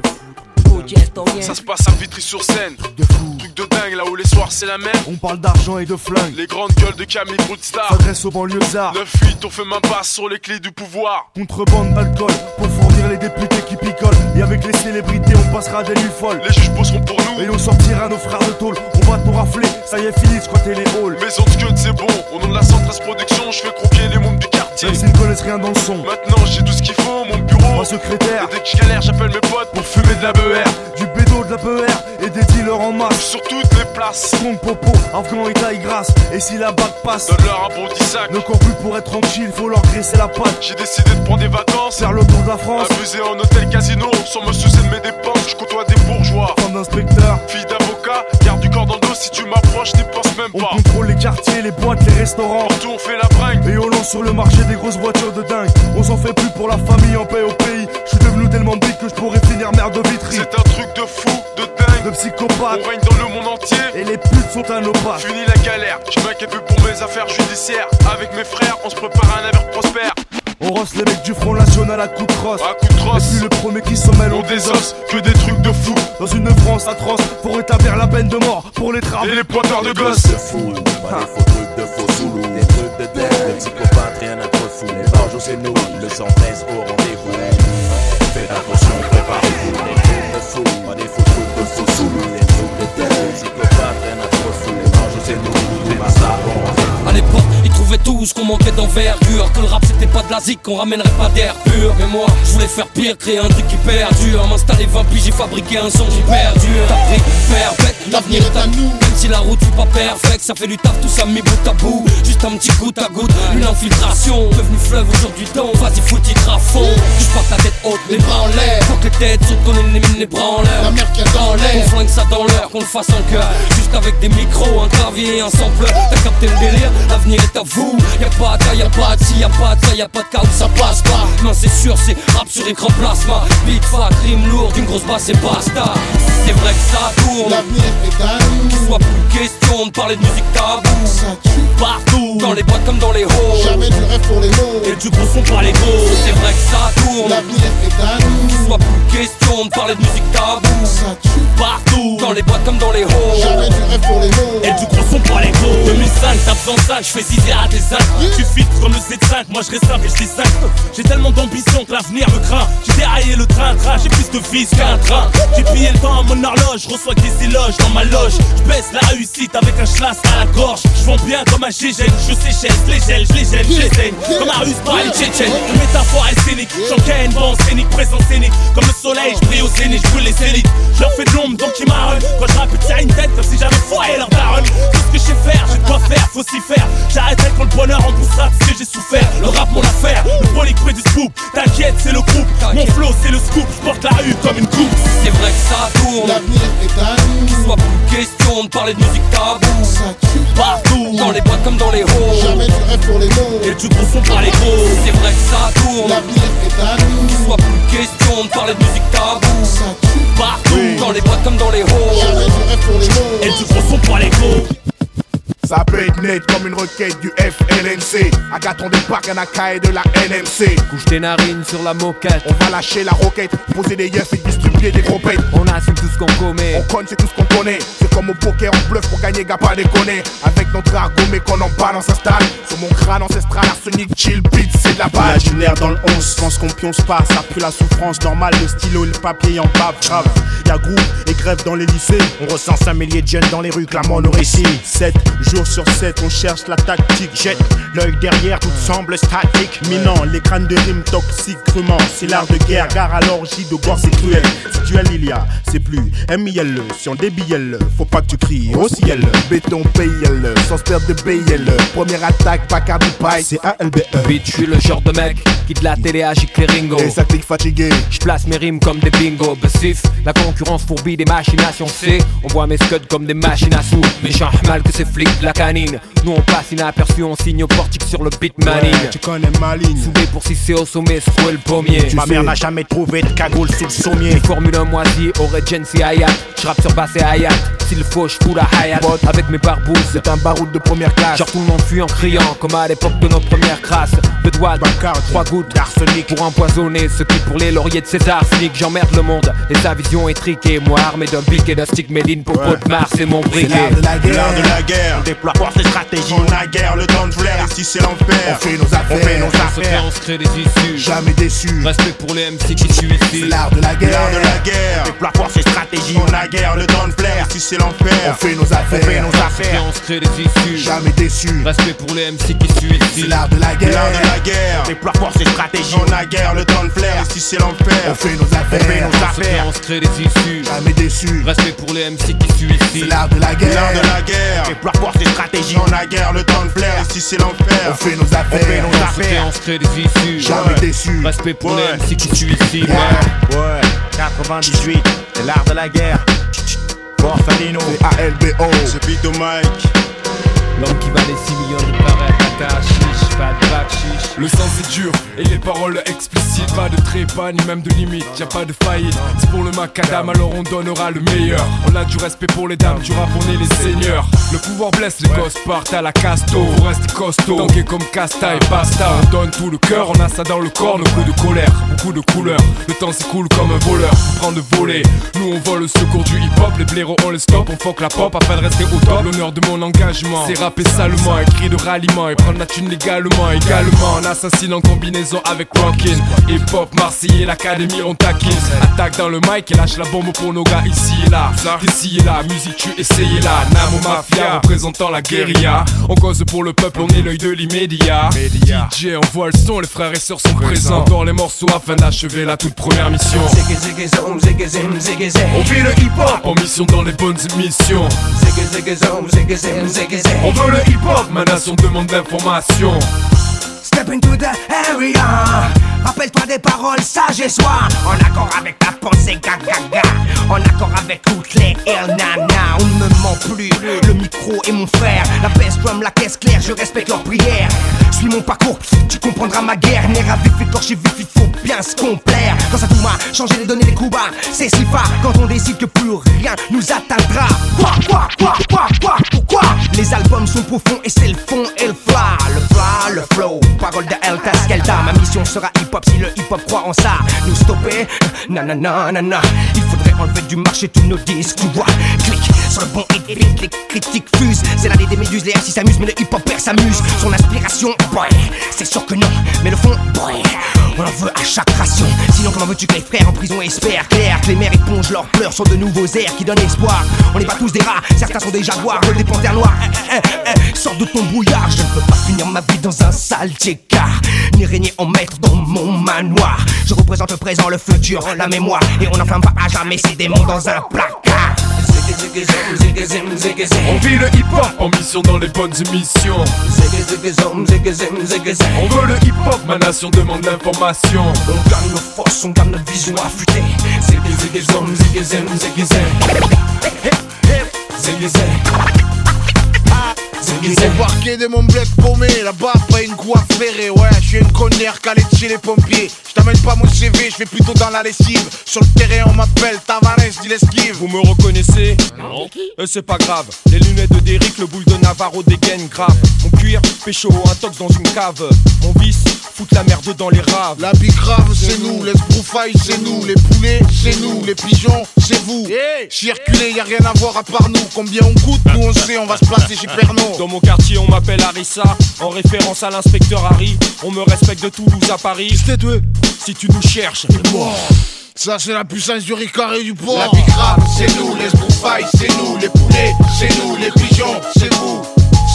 Ça se passe à Vitry-sur-Seine. Truc de dingue là où les soirs c'est la même. On parle d'argent et de flingue. Les grandes gueules de Camille Broodstar. S'adresse aux banlieusards. 9-8, on fait ma passe sur les clés du pouvoir. Contrebande d'alcool pour fournir les députés qui picolent. Et avec les célébrités, on passera des nuits folles. Les juges bosseront pour nous. Et on sortira nos frères de tôle. On va tout rafler. Ça y est, fini de squatter les halls. Maison de queue, c'est bon. Au nom de la Centrale Production, je fais croquer les membres du quartier. Même s'ils ne connaissent rien dans le son. Maintenant, j'ai tout ce qu'il faut. Mon bureau. Mon secrétaire. Et dès que je galère, j'appelle mes potes pour fumer de la BER. Du bédo, de la BER et des dealers en masse. Sur toutes les places. Compte popo, afghan et taille grasse. Et si la bague passe, donne-leur un bon sac. Ne cours plus pour être tranquille, faut leur graisser la patte. J'ai décidé de prendre des vacances. Faire le tour de la France. Abuser en hôtel casino, sans me soucier de mes dépenses. Je côtoie des bourgeois. Femme d'inspecteur, fille d'avocat. Garde du corps dans le dos si tu m'approches, n'y pense même On pas. contrôle les quartiers, les boîtes, les restaurants. Partout on fait la bringue. Et on lance sur le marché des grosses voitures de dingue. On s'en fait plus pour la famille en paix au pays. Que je pourrais finir mère de vitry. C'est un truc de fou, de dingue. De psychopathe. On règne dans le monde entier. Et les putes sont à nos pas. Fini la galère, je m'inquiète plus pour mes affaires judiciaires. Avec mes frères, on se prépare à un avenir prospère. On rosse les mecs du Front National à coups de crosse. À coups de crosse. Et puis le premier qui se mêle, On désosse que des trucs de fou. Dans une France atroce, pour rétablir la peine de mort pour les travaux. Et les pointeurs de gosses. C'est fou, pas des faux trucs de faux zoulous, des trucs de dingue, des psychopathes, rien à trop fou. Les barjots c'est nous, le 113 au rendez-vous. Faites attention, préparez-vous, de pas des trucs de faux zoulous, des trucs de trouvaient tous qu'on manquait d'envergure. Que le rap c'était pas de la zik, qu'on ramènerait pas d'air pur. Mais moi, je voulais faire pire, créer un truc qui perdure M'installer 20 puis j'ai fabriqué un son qui perdure T'as pris perfect, l'avenir est à nous. Même si la route fut pas perfecte, ça fait du taf tout ça mis bout à bout. Juste un petit goutte à goutte, une infiltration. Devenu fleuve aujourd'hui donc, vas-y titre à fond je porte la tête haute, les bras en l'air. Faut que les têtes sautent, qu'on élimine les bras en l'air. La mer qui est dans l'air, on flingue ça dans l'heure, qu'on le fasse en cœur Juste avec des micros, un clavier, un sampleur. T'as capté le délire, l'avenir est à vous Y'a pas de y'a pas de si, y'a pas de ça, y'a pas de cas où ça passe pas. Non c'est sûr, c'est rap sur écran plasma. Big fat, rime lourde, une grosse basse et basta. C'est vrai que ça tourne. L'avenir est à nous soit plus question de parler de musique tabou. Ça tue partout. Dans les boîtes comme dans les halls. Jamais du rêve pour les mots. Et du gros son par les gros. C'est vrai que ça tourne. L'avenir est à nous soit plus question de parler de musique tabou. Ça tue partout. Dans les boîtes comme dans les halls. Jamais du rêve pour les mots. Et du gros son pour les gros. 2005, t'as besoin de ça, je fais 6 à des Tu filtres comme le Z5, moi je reste simple et je 5 J'ai tellement d'ambition que l'avenir me craint. J'ai déraillé le train, train, j'ai plus de vis qu'un train. J'ai pillé le temps à mon horloge, je reçois des éloges dans ma loge. Je baisse la réussite avec un schlass à la gorge. Je vends bien comme un gégène, je séchelle, je les gèle, je les gèle, je les Comme un russe par les tchétchènes. Une métaphore est scénique, j'encaîne, bon scénique, présent scénique. Comme le soleil, je brille au zénith, je brûle les élites Je leur fais de l'ombre donc ils marronnent. Quand je rappe, une tête comme si j'avais foiré leur daronne. Tout ce que je sais faire, de quoi faire, faut s'y faire. J'arrêterai quand le bonheur en ce que j'ai souffert. Le rap mon affaire, le polique près du scoop. T'inquiète c'est le groupe, mon flow c'est le scoop. Je porte la rue comme une coupe C'est vrai que ça tourne. L'avenir est à nous. Qu'il soit plus question de parler de musique tabou. Ça tue partout. Dans les boîtes comme dans les halls Jamais du rêve pour les mots. Et du gros son par les gros. C'est vrai que ça tourne. L'avenir est à nous. Qu'il soit plus question de parler de musique tabou. Ça tue partout. Dans les boîtes comme dans les halls Jamais du rêve pour les mots. Et du gros son par les gros Ça peut être net comme une requête du FLNC. Agathon des parcs, un AK et de la NMC. Couche tes narines sur la moquette. On va lâcher la roquette, poser des yeux et distribuer des gros pètes. On assume tout ce qu'on commet. On conne, c'est tout ce qu'on connaît. C'est comme au poker, on bluff pour gagner, gars, pas déconner. Avec notre argot, mais qu'on en balance installe. Sur mon crâne ancestral, arsenic, chill, beat, c'est de la balle. Imaginaire dans le 11, pense qu'on pionce pas, ça pue la souffrance, normal, le stylo et le papier en bave, grave. Y'a groupe et grève dans les lycées, On recense un millier de jeunes dans les rues, clamant nos récits. 7 jours sur 7, on cherche la tactique, jette l'œil derrière, tout semble statique. Minant, les crânes de rimes toxiques, crûment, c'est l'art de guerre, gare à l'orgie de gore, c'est cruel. Si duel il y a, c'est plus M-I-L-E, si on débille faut pas que tu cries, au ciel. Béton, PIL, sans se perdre de BIL. Première attaque, Bacardi Pie, c'est A-L-B-E. Bitch, je suis le genre de mec qui de la télé agite les ringos. Et ça clique fatigué. Je place mes rimes comme des bingos. Bassif, la concurrence fourbit des machinations. C'est, on voit mes scuds comme des machines à sous. Méchant mal que ces flics de la canine. Nous on passe inaperçu, on signe au portique sur le beat manine. Ouais, tu connais ma ligne. Soudé pour sucer au sommet, secouer le pommier. Ma mère n'a jamais trouvé de cagoule sous le sommier. Les formules moisi, Regency Hayat. J'rappe sur basse et Hayat. S'il faut, j'fous la Hayat. Avec mes barbouzes, c'est un baroud de première classe. Genre tout le monde fuit en criant, comme à l'époque de nos premières crasses. Deux doigts, trois gouttes d'arsenic pour empoisonner ceux qui pour les lauriers de César sneak. J'emmerde le monde et sa vision est triquée. Moi armé d'un pic et d'un stick méline pour Ouais. pot de Mars et mon briquet. l'art de la guerre. L'art de la guerre, on déploie force et stratégie. On a guerre, le temps de flair, ici c'est l'enfer. On fait nos affaires. On fait nos On affaires. on se crée des issues. Jamais déçu. Respect pour les MC qui suivent ici. C'est l'art de la guerre. L'art de la guerre, déploie force et stratégie. On a guerre, le temps de flair, ici c'est l'enfer. On fait nos affaires. On fait nos On affaires. on se crée des issues. Jamais déçu. Respect pour les MC qui suivent ici. C'est l'art de la L'art guerre. de la guerre, déploie force et stratégie. On a guerre, le temps de flair, ici c'est On l'enfer. fait nos On fait affaires. nos On se fait, affaires. on se crée des issues. Jamais déçu. Respect pour les MC qui suivent ici. C'est l'art de la L'art guerre. de la guerre, déploie force et stratégie. On a guerre, le temps de flair, ici c'est On l'enfer. fait nos On fait affaires. nos On se fait, affaires. on se crée des issues. Jamais déçu. Respect pour les Ouais. MC qui suivent ici. Yeah. Ouais, 98, c'est l'art de la guerre. Borsalino, A-L-B-O, c'est Pito Mike. L'homme qui valait 6 millions de barrettes à ta chiche, pas de bac chiche. Le sens est dur et les paroles explicites. Pas de trépas ni même de limite, y a pas de faillite. C'est pour le macadam, alors on donnera le meilleur. On a du respect pour les dames, du rap, on est les seigneurs. Le pouvoir blesse, les gosses partent à la casto. Vous restez costaud, tanké comme Casta et Basta. On donne tout le cœur, on a ça dans le corps, nos coups de colère, beaucoup de couleurs. Le temps s'écoule comme un voleur, on prend de voler. Nous on vole le secours du hip hop, les blaireaux on les stop, on fuck la pop afin de rester au top. L'honneur de mon engagement, c'est rapper salement, un cri de ralliement et prendre la thune légalement. Également, on assassine en combinaison avec Rockin. Hip hop, Marseillais, l'académie, on taquine. Attaque dans le mic et lâche la bombe pour nos gars ici et là. Ici et là, musique, tu essayez là. Namo Mafia, représentant la guérilla. On cause pour le peuple, on est l'œil de l'immédiat. DJ, on voit le son, les frères et sœurs sont présents. Encore les morceaux afin d'achever la toute première mission. On vit le hip hop en mission dans les bonnes émissions. On veut le hip hop, ma nation demande l'information. Step into the area. Rappelle-toi des paroles sages et sois en accord avec ta pensée gaga En accord avec toutes les El Nana. On ne me ment plus. Le micro est mon frère. La baisse drum, la caisse claire, je respecte leurs prières. Suis mon parcours, tu comprendras ma guerre. Nerf à écorché vif, il faut bien se complaire. Quand ça tout m'a changé les données, les coups bas, c'est si fort quand on décide que plus rien nous atteindra. Quoi, quoi, quoi, quoi, quoi, pourquoi? Les albums sont profonds et c'est le fond et le fla. Le fla, le flow, parole de Elta Skelta. Ma mission sera si le hip-hop croit en ça. Nous stopper, nanana, nanana. Il faudrait enlever du marché tous nos disques, tu vois. Clique sur le bon hit, vite, les critiques fusent. C'est l'année des méduses, les MC s'amusent, mais le hip-hop perd s'amuse. Son inspiration, boy, c'est sûr que non. Mais le fond, boy, on en veut à chaque ration. Sinon, comment veux-tu que les frères en prison espèrent clair que les mères épongent leurs pleurs sur de nouveaux airs qui donnent espoir. On n'est pas tous des rats, certains sont des jaguars, des panthères noirs. Eh, eh, eh, sors de ton brouillard, je ne veux pas finir ma vie dans un sale car ni régner en maître dans mon manoir. Je représente le présent, le futur, la mémoire, et on n'enferme pas à jamais ces démons dans un placard. On vit le hip hop en mission dans les bonnes émissions. On veut le hip hop, ma nation demande l'information. On garde nos forces, on garde notre vision affûtée. Embarqué de mon bled paumé, là-bas pas une coiffe ferrée, ouais, je suis une connière calée de chez les pompiers. Je t'amène pas mon CV, je vais plutôt dans la lessive. Sur le terrain, on m'appelle Tavares, dit l'esquive. Vous me reconnaissez Non. Euh, c'est pas grave. Les lunettes de Derrick, le boule de Navarro dégaine grave. Mon cuir, pécho, un tox dans une cave. Mon vice, foutre la merde dans les raves. La bicrave, c'est nous, les broufailles, c'est nous, les poulets, c'est nous, les pigeons, c'est vous. Circuler, y a rien à voir à part nous. Combien on coûte, nous on sait, on va se placer chez Pernod. Dans mon quartier, on m'appelle Harissa. En référence à l'inspecteur Harry. On me respecte de Toulouse à Paris. Si tu nous cherches, Ça c'est la puissance du Ricard et du port La bicrave, c'est nous, les broufailles, c'est nous, les poulets, c'est nous, les pigeons, c'est vous.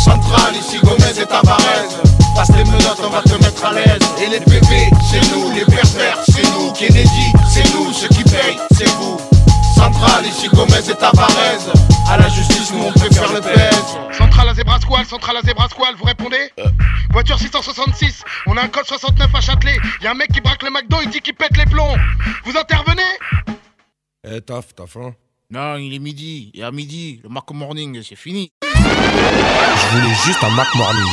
Central, ici Gomez et Tavares. Passe les menottes, on va te mettre à l'aise. Et les bébés, c'est nous, les pervers, c'est nous. Kennedy, c'est nous, ceux qui payent, c'est vous. Central, ici Gomez et Tavares. À la justice, nous on préfère le pèse. Centrale à centrale à vous répondez Voiture 666, on a un code 69 à Châtelet. Y a un mec qui braque le McDo, il dit qu'il pète les plombs. Vous intervenez Eh, taf, taf, hein. Non, il est midi. Et à midi, le Mac Morning, c'est fini. Je voulais juste un Mac Morning.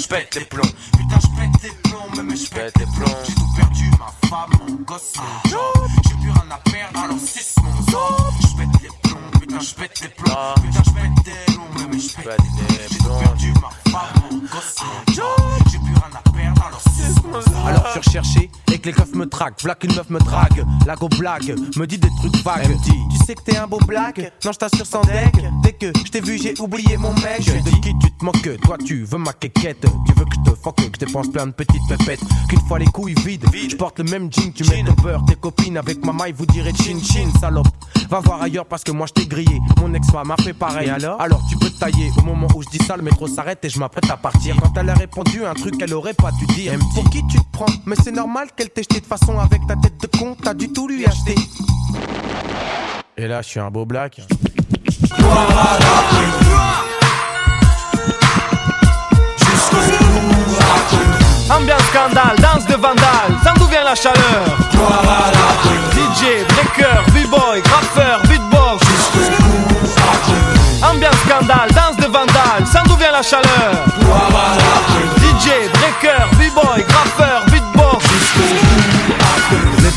Je pète les plombs. Putain, je pète les plombs, même je pète les plombs. J'ai tout perdu, ma femme, mon gosse, mon. J'ai plus rien à perdre, alors c'est mon job. Je pète les plombs, putain, je pète les plombs. Putain, je pète des plombs, même je pète. J'ai perdu, ma femme, mon gosse, job. J'ai plus rien à perdre, alors c'est. Alors je suis recherché et que les keufs me traquent. V'là qu'une meuf me drague. La go blague, me dit des trucs vagues. Dit, tu sais que t'es un beau blague? Non, je t'assure sans deck. Dès que je t'ai vu, j'ai oublié mon mec. Je de qui tu te moques? Toi, tu veux ma quéquette. Tu veux que je te fuck, que je dépense plein de petites pépettes. Qu'une fois les couilles vides, je porte le même jean. Tu mets ton beurre, tes copines avec ma maille, vous direz chin chin, salope. Va voir ailleurs parce que moi je t'ai grillé. Mon ex-femme a fait pareil. Et alors Alors tu peux te tailler. Au moment où je dis ça, le métro s'arrête et je m'apprête à partir. Quand elle a répondu un truc qu'elle aurait pas dû dire. Pour qui tu te prends? Mais c'est normal qu'elle t'ait jeté de façon avec ta tête de con. T'as du tout lui acheter. Et là, je suis un beau black. Ambiance scandale, danse de vandale, sans d'où vient la chaleur. DJ, breaker, b-boy, rappeur, beatbox. Ambiance scandale, danse de vandale, sans d'où vient la chaleur. DJ, breaker, b-boy, rappeur,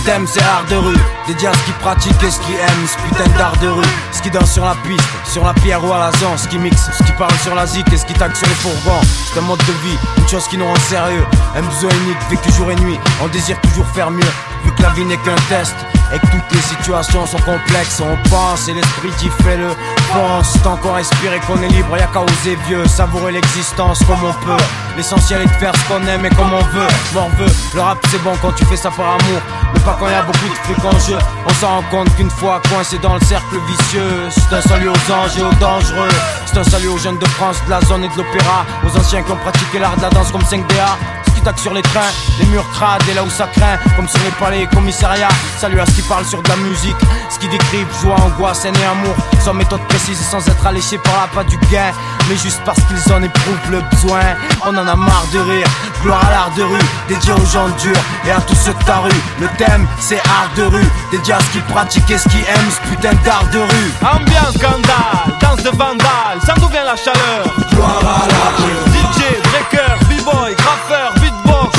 c'est art de rue, dédié à ce qui pratique et ce qui aime, ce putain d'art de rue, ce qui danse sur la piste, sur la pierre ou à la zone, ce qui mixe, ce qui parle sur la zik et ce qui tague sur les fourgons. C'est un mode de vie, une chose qui nous rend sérieux, un besoin unique, vécu jour et nuit, on désire toujours faire mieux, vu que la vie n'est qu'un test. Et que toutes les situations sont complexes, on pense et l'esprit qui fait le pense. Tant qu'on respire et qu'on est libre, y'a qu'à oser vieux, savourer l'existence comme on peut. L'essentiel est de faire ce qu'on aime et comme on veut. M'en veut, le rap c'est bon quand tu fais ça par amour, mais pas quand y a beaucoup de fric en jeu. On s'en rend compte qu'une fois coincé dans le cercle vicieux, c'est un salut aux anges et aux dangereux. C'est un salut aux jeunes de France, de la zone et de l'opéra, aux anciens qui ont pratiqué l'art de la danse comme 5DA tac sur les trains, les murs crades et là où ça craint, comme sur les palais et commissariats. Salut à ce qui parle sur de la musique, ce qui décrivent joie, angoisse, haine et amour, sans méthode précise et sans être alléché par la pas du gain, mais juste parce qu'ils en éprouvent le besoin. On en a marre de rire, gloire à l'art de rue, dédié aux gens durs et à tous ceux de ta rue. Le thème c'est art de rue, dédié à ce qui pratique et ce qui aime ce putain d'art de rue. Ambiance scandale, danse de vandale, sans d'où vient la chaleur. Gloire à la. DJ, breaker, b-boy, graffeur, beatbox.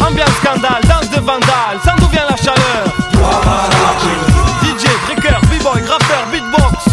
Ambiance scandale, danse de vandale, sans d'où vient la chaleur. DJ, breaker, b-boy, graffeur, beatbox.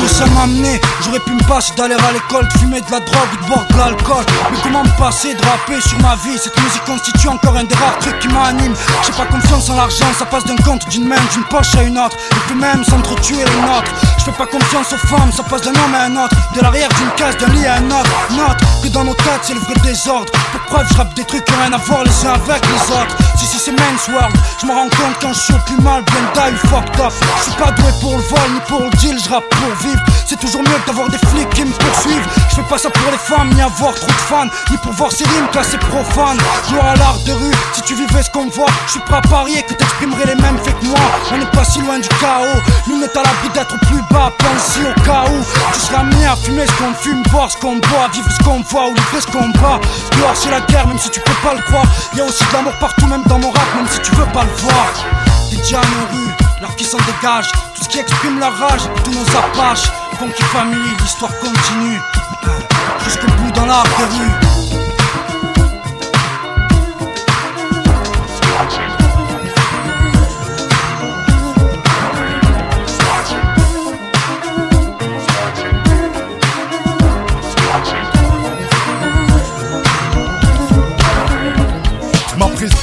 Nous sommes amenés, j'aurais pu me passer d'aller à l'école, de fumer de la drogue ou de boire de l'alcool. Mais comment me passer de rapper sur ma vie? Cette musique constitue encore un des rares trucs qui m'anime. J'ai pas confiance en l'argent, ça passe d'un compte, d'une main, d'une poche à une autre. Et puis même s'entretuer les nôtres. Je fais pas confiance aux femmes, ça passe d'un homme à un autre. De l'arrière d'une case, d'un lit à un autre. Note que dans nos têtes, c'est le vrai désordre. Pour preuve, je rappe des trucs qui ont rien à voir les uns avec les autres. Si, si, c'est Men's World, je me rends compte quand je suis plus mal, bien die, fucked up. Je suis pas doué pour le vol ni pour le deal, je rappe pour vivre. C'est toujours mieux d'avoir des flics qui me poursuivent. Je fais pas ça pour les femmes, ni avoir trop de fans, ni pour voir ces rimes classées profanes. Gloire à l'art de rue, si tu vivais ce qu'on voit, je suis prêt à parier que t'exprimerais les mêmes faits que moi. On n'est pas si loin du chaos, nous n'est à l'abri d'être plus bas, pense au cas où. Tu seras amené à fumer ce qu'on fume, boire ce qu'on boit, vivre ce qu'on voit ou livrer ce qu'on bat. Dehors c'est la guerre, même si tu peux pas le croire. Y a aussi de l'amour partout, même dans mon rap, même si tu veux pas le voir. Des diamants aux rues, l'art qui s'en dégage, tout ce qui exprime la rage, tous nos apaches. Funky Family, l'histoire continue. Jusqu'au bout dans de rue.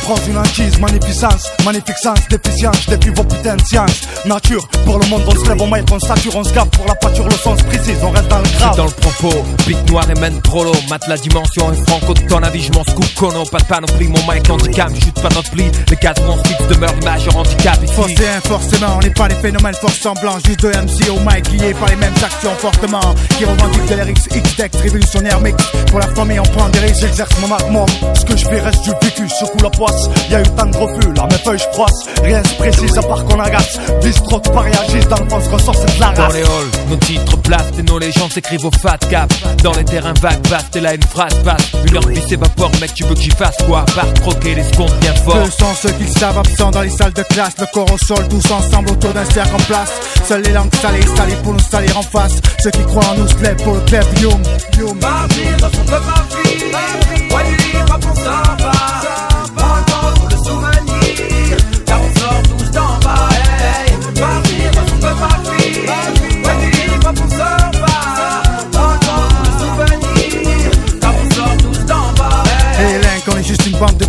Ma prise prend une inquise, magnificence, magnificence, déficience, je défie vos putains de sciences. Nature, pour le monde on se lève, on maille, on sature, on se gaffe pour la pâture, le sens précise, on reste dans le grave. dans le propos, pic noir et men prolo, mat la dimension et franco de ton avis, je m'en scoop cono, pas de panoplie, mon mic handicap, chute pas notre pli, les gaz mon fixe demeure l'image en handicap ici. Forcément, forcément, on n'est pas les phénomènes force semblants, juste deux MC au mic liés par les mêmes actions fortement, qui revendiquent de l'RX, X-Dex, révolutionnaire mix. Pour la famille, on prend des risques, j'exerce mon art, moi. Ce que je fais reste du vécu, secoue la poisse. Y a eu tant de refus, là, mes feuilles, je froisse. Rien se précise à part qu'on agace. Vise trop de dans le fond, se ressort, c'est de la Dans race. les halls, nos titres placent et nos légendes s'écrivent au fat cap. Dans les terrains vagues, vastes, et là une phrase passe. Une heure vie s'évapore, mec, tu veux que j'y fasse quoi? Par croquer les secondes bien fort. Que sont ceux qui savent absents dans les salles de classe Le corps au sol, tous ensemble autour d'un cercle en place Seules les langues salées, salées pour nous salir en face Ceux qui croient en nous se lèvent pour le club Youm, youm Marvin dans son club ma fille Ouais du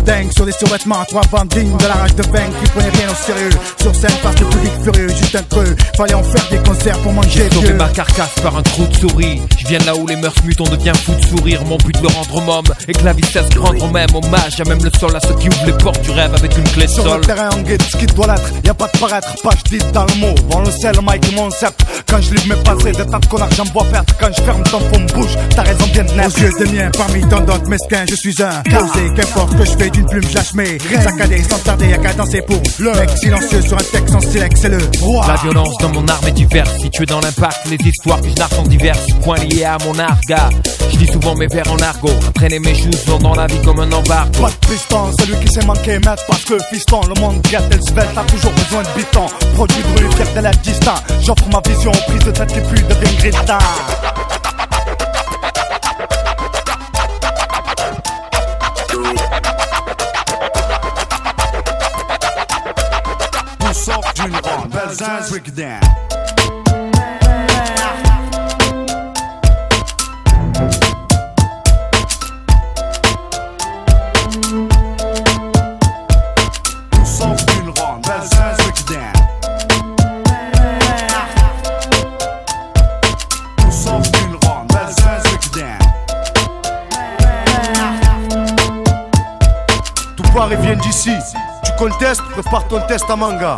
dingues Sur des survêtements, trois bandes dignes de la rage de vaincre Qui prenaient rien au sérieux Sur scène face le public furieux, juste un creux Fallait en faire des concerts pour manger Sauver vieux ma carcasse par un trou de souris. Je viens là où les mœurs mutent, on devient fou de sourire. Mon but de le rendre homme homme et que la vitesse rendre même hommage à même le sol à ceux qui ouvrent les portes du rêve avec une clé de Sur sol. le terrain, on guide ce qui doit l'être. Y a pas de paraître, pas je dis dans le mot. Bon, le sel, et mon sceptre. Quand je livre mes passés, des tas de connards, j'en vois perdre. Quand je ferme ton fond bouge, t'as raison bien de naître. Aux yeux des miens, parmi tant d'autres mesquins, je suis un causé. Qu'importe que je fais d'une plume, je lâche mes saccadés sans tarder, y'a qu'à danser pour le mec silencieux sur un texte en silex, c'est le roi. La violence dans mon arme est diverse. Située dans l'impact, les histoires que je narre sont diverses. Point lié à mon art, gars. Je dis souvent mes vers en argot, entraîner mes joues dans la vie comme un embargo. Pas de piston, celui qui s'est manqué mettre parce que fiston, le monde gâte et le a toujours besoin de biton. Produit rue, fier de la distant. J'offre ma vision, prise de tête qui pue devient gristant. D'une ronde, Belzins, Rickdown. Tout part et vient d'ici. Tu contestes, prépare ton test à manga.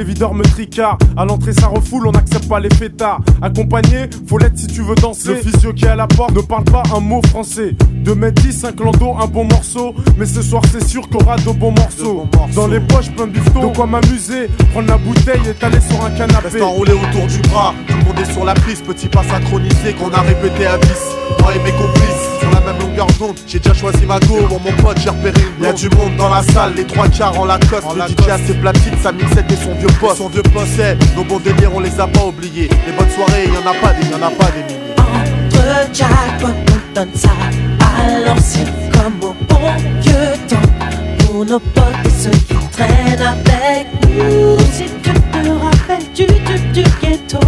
les videurs me tricardent. À l'entrée, ça refoule, on n'accepte pas les fêtards. Accompagné, faut l'être si tu veux danser. Le physio qui est à la porte ne parle pas un mot français. 2 mètres 10, 5 landau, un bon morceau. Mais ce soir, c'est sûr y aura de bons morceaux. Dans les poches, plein de bifton. De quoi m'amuser, prendre la bouteille et t'aller sur un canapé. Reste enroulé autour du bras, tout le monde est sur la piste, petit pas synchronisé qu'on a répété à 10. Moi et mes complices, longueur d'onde, j'ai déjà choisi ma go, bon mon pote j'ai repéré une Y'a du monde dans la salle, les trois quarts en Lacoste, le DJ a ses platines, sa mixette et son vieux poste. Son vieux poste, c'est nos bons délires, on les a pas oubliés. Les bonnes soirées, y'en a pas des, y'en a pas des milliers. Entre jackpot, on donne ça à l'ancienne comme au bon vieux temps. Pour nos potes et ceux qui traînent avec nous. Si tu te rappelles du tube du ghetto.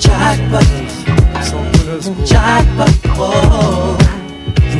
Jackpot, jackpot, oh.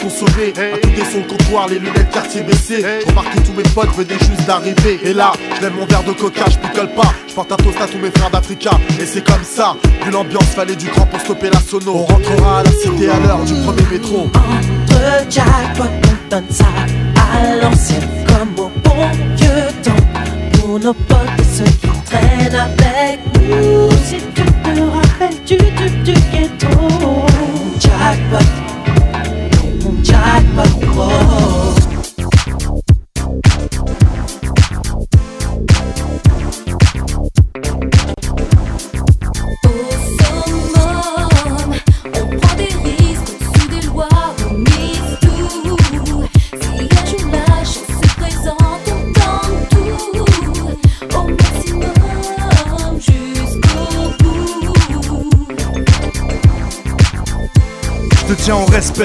pour consommer. À côté son comptoir, les lunettes quartier baissées. Remarque que tous mes potes venaient juste d'arriver. Et là, je lève mon verre de coca, je picole pas. Je porte un toast à tous mes frères d'Africa. Et c'est comme ça, vu l'ambiance, fallait du cran pour stopper la sono. On rentrera à la cité à l'heure du premier métro. Entre jackpot, on donne ça à l'ancienne comme au bon vieux temps. Pour nos potes et ceux qui traînent avec nous. Si tu te rappelles du tube du ghetto. Jackpot, jackpot, oh.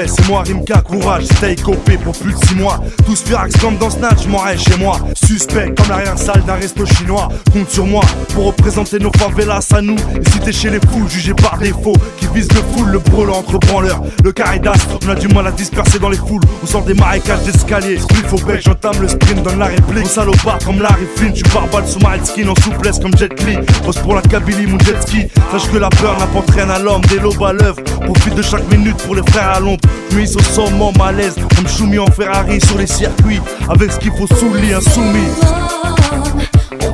C'est moi Rimka, courage, stay copé pour plus de 6 mois. Tous furax comme dans Snatch, m'en chez moi. Suspect comme l'arrière-salle d'un resto chinois. Compte sur moi pour représenter nos favelas à nous. Et si t'es chez les fous, jugé par défaut, qui vise le full, le brûlant entre branleurs. Le caridas, on a du mal à disperser dans les foules. On sort des marécages d'escalier. Il faut bec, j'entame le sprint, donne la réplique. Salopard comme Larry Flynn, tu balle sous ma skin en souplesse comme Jet Li. Pose pour la Kabylie, mon jet ski. Sache que la peur n'apporte rien à l'homme, des lobes à l'œuvre. Profite de chaque minute pour les frères à l'ombre. Nuit au sommet, malaise, comme Choumi en Ferrari sur les circuits. Avec ce qu'il faut sous lit, insoumis. On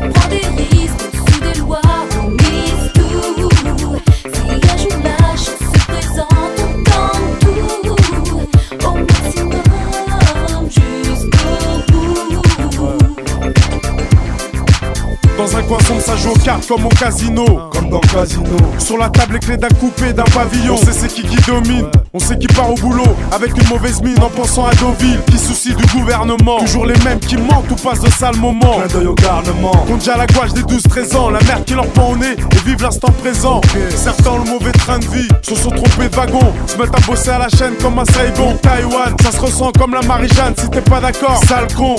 coin sombre, ça joue aux cartes comme au casino. Comme dans le casino. Sur la table, les clés d'un coupé, d'un pavillon. On sait c'est qui qui domine. On sait qui part au boulot avec une mauvaise mine en pensant à Deauville. Qui soucie du gouvernement. Toujours les mêmes qui mentent ou passent de sales moments. Clin d'œil au garnement. Compte déjà la gouache des 12-13 ans. La merde qui leur pend au nez et vivent l'instant présent. Certains ont le mauvais train de vie. Se sont trompés de wagon. Se mettent à bosser à la chaîne comme à Saigon. Taïwan, ça se ressent comme la Marie-Jeanne. Si t'es pas d'accord, sale con.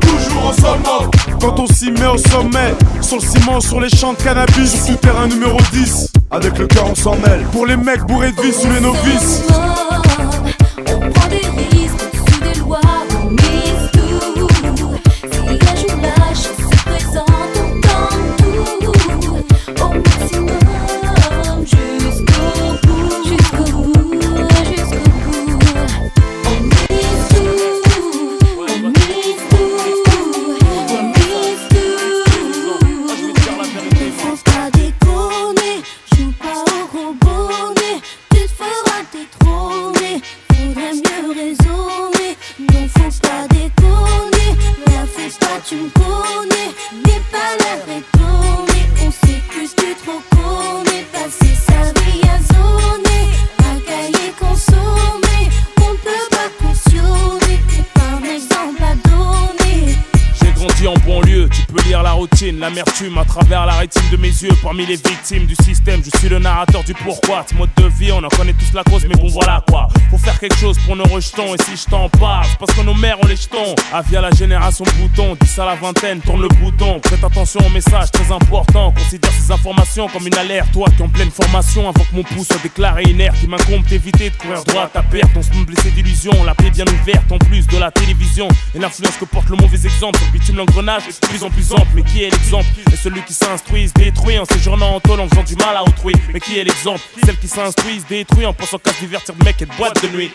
toujours en sommet. Quand on s'y met au sommet, sur le ciment, sur les champs de cannabis, sur tout terrain numéro 10. Avec le cœur, on s'en mêle. Pour les mecs bourrés de vie sous les novices. Parmi les victimes du je suis le narrateur du pourquoi. Ce mode de vie, on en connaît tous la cause, mais bon voilà quoi. Faut faire quelque chose pour nos rejetons, et si je t'en parle, parce que nos mères ont les jetons. Avis à la génération bouton, 10 à la vingtaine, tourne le bouton. Prête attention au message très important, considère ces informations comme une alerte. Toi qui en pleine formation, avant que mon pouce soit déclaré inerte, il m'incombe d'éviter de courir droit à ta perte. On se blessé d'illusions, la paix bien ouverte en plus de la télévision. Et l'influence que porte le mauvais exemple, sur bitume l'engrenage est de plus en plus ample. Mais qui est l'exemple? Et celui qui s'instruit se détruit en séjournant en tôle en faisant du mal à Mais qui est l'exemple? Celle qui s'instruit se détruit en pensant qu'à divertir mec et de boîte de nuit.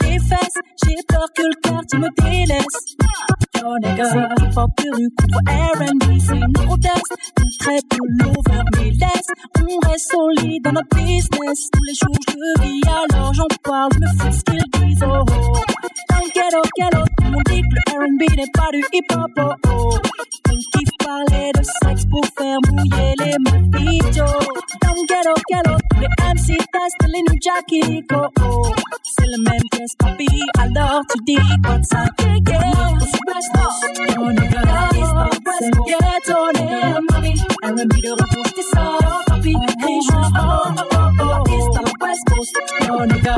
Tes fesses, j'ai peur que le quartier me délaisse. Yo nigga, c'est de rue contre R&B, c'est une proteste. On traite de l'over, mais laisse, on reste solide dans notre business. Tous les jours je vis, alors j'en parle, je me de ce qu'ils disent, oh oh. Dans le ghetto, ghetto, tout le monde dit que le R&B n'est pas du hip-hop, oh oh. On kiffe parler de sexe pour faire mouiller les meufs, yo. Dans le ghetto, ghetto, tous les MC testent les new Jackie, oh oh. C'est le même test, papi, alors tu dis quoi de ça, yeah, yeah. Oh nigga, c'est le ghetto, nigga, mami. R&B de retour, c'est ça, papi, hey, juste, oh oh oh oh. West Coast, oh nigga,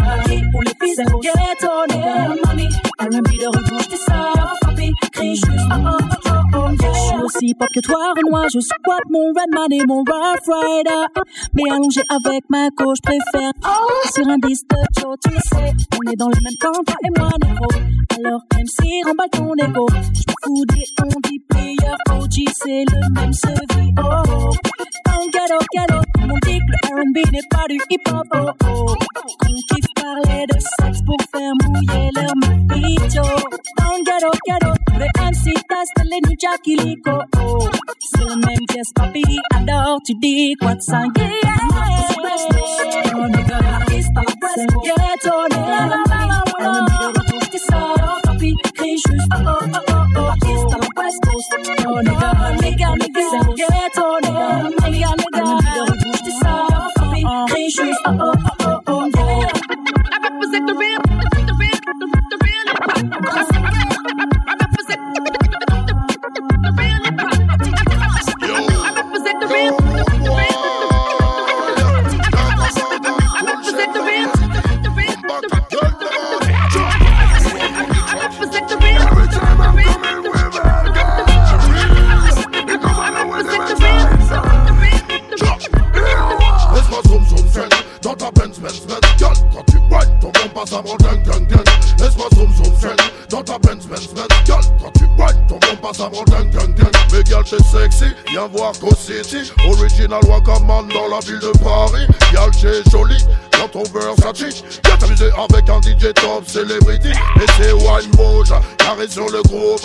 pour les filles, c'est le ghetto, nigga, mami. R&B de retour, c'est ça, papi, crie juste, oh oh oh oh. Yeah, je suis aussi pop que toi, Renoir, je squatte mon Redman et mon Rough Rider. Mais allongé avec ma coach, je préfère sur un disque de Joe, tu sais. On est dans le même camp, toi et moi, négro. Alors MC, remballe ton ego. Je me fous des on dit player, OG, c'est le même sevi, oh oh. Dans ghetto, ghetto, tout le R&B n'est pas du hip-hop, oh oh. Qu'on kiffe de sexe pour faire mouiller leur mafito. Dans le ghetto, ghetto, les MC testent les new Jackie Lico, oh. C'est le même test, papi, alors tu dis quoi de ça, yeah. On it. Elle me dit de retour, t'es ça. Tant pis, crie juste oh oh oh oh oh. Artiste à la West Coast. Oh nigga, nigga, nigga. On it. Nigga, oh oh oh oh oh. Yeah. I represent the real, Original Wakaman dans la ville de Paris. Girl t'es jolie dans ton Versace Viens t'amuser avec un DJ top celebrity sur le groove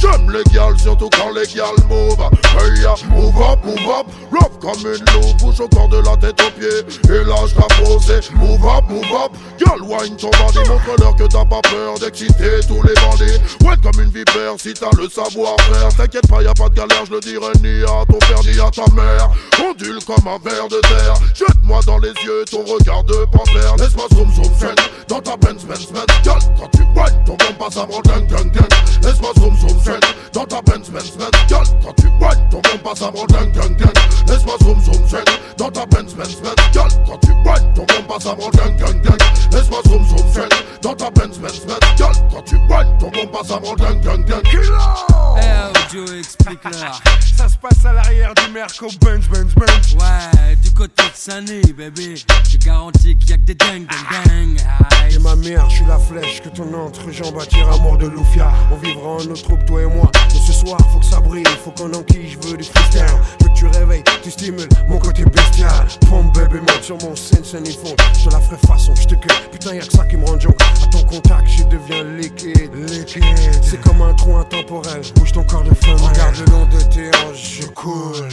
J'aime les gals, surtout quand les gals move Hey ya, move up, move up. Rough comme une loupe, bouge au corps de la tête aux pieds. Et là je t'ai posé. Move up, move up. Girl, wine ton bandit. Montre-leur que t'as pas peur d'exciter tous les bandits. Ouais comme une vipère si t'as le savoir-faire. T'inquiète pas, y a pas de galère, je le dirai ni à ton père ni à ta mère. Ondule comme un ver de terre. Jette-moi dans les yeux ton regard de panthère. Laisse-moi zoom zoom Dans ta Benz Benz quand tu whine ton bon passe ding ding Laisse-moi zoom zoom zen Dans ta Benz Benz Benz. Girl, quand tu whine ton bon passe avant ding ding ding Laisse-moi zoom zoom zen Dans ta Benz Benz Benz. Girl, quand tu whine ton bon passe avant ding ding ding Laisse-moi zoom zoom zen Dans ta Benz Benz Benz. Girl, quand tu whine ton bon passe avant ding ding ding Eh, Joe, explique-leur. Ça se passe à l'arrière du Merco Benz Benz Benz. Ouais, du côté de Sunny, bébé. Je garantis qu'il y a que des dingues, dingues, dingues. Et ma mère, je suis la flèche que ton entrejambe attire à mort de Loufia. On vivra en notre troupe, toi et moi. Mais ce soir, faut que ça brille, faut qu'on enquille, je veux du freestyle. Veux que tu réveilles, tu stimules mon côté bestial. Pompe bébé, monte sur mon scène, scène et fond. Je la ferai façon, je te. Putain, y'a que ça qui me rend junk. À ton contact, je deviens liquide. Liquide. C'est comme un trou intemporel. Bouge ton corps de flamme. Regarde le long de tes hanches, je coule.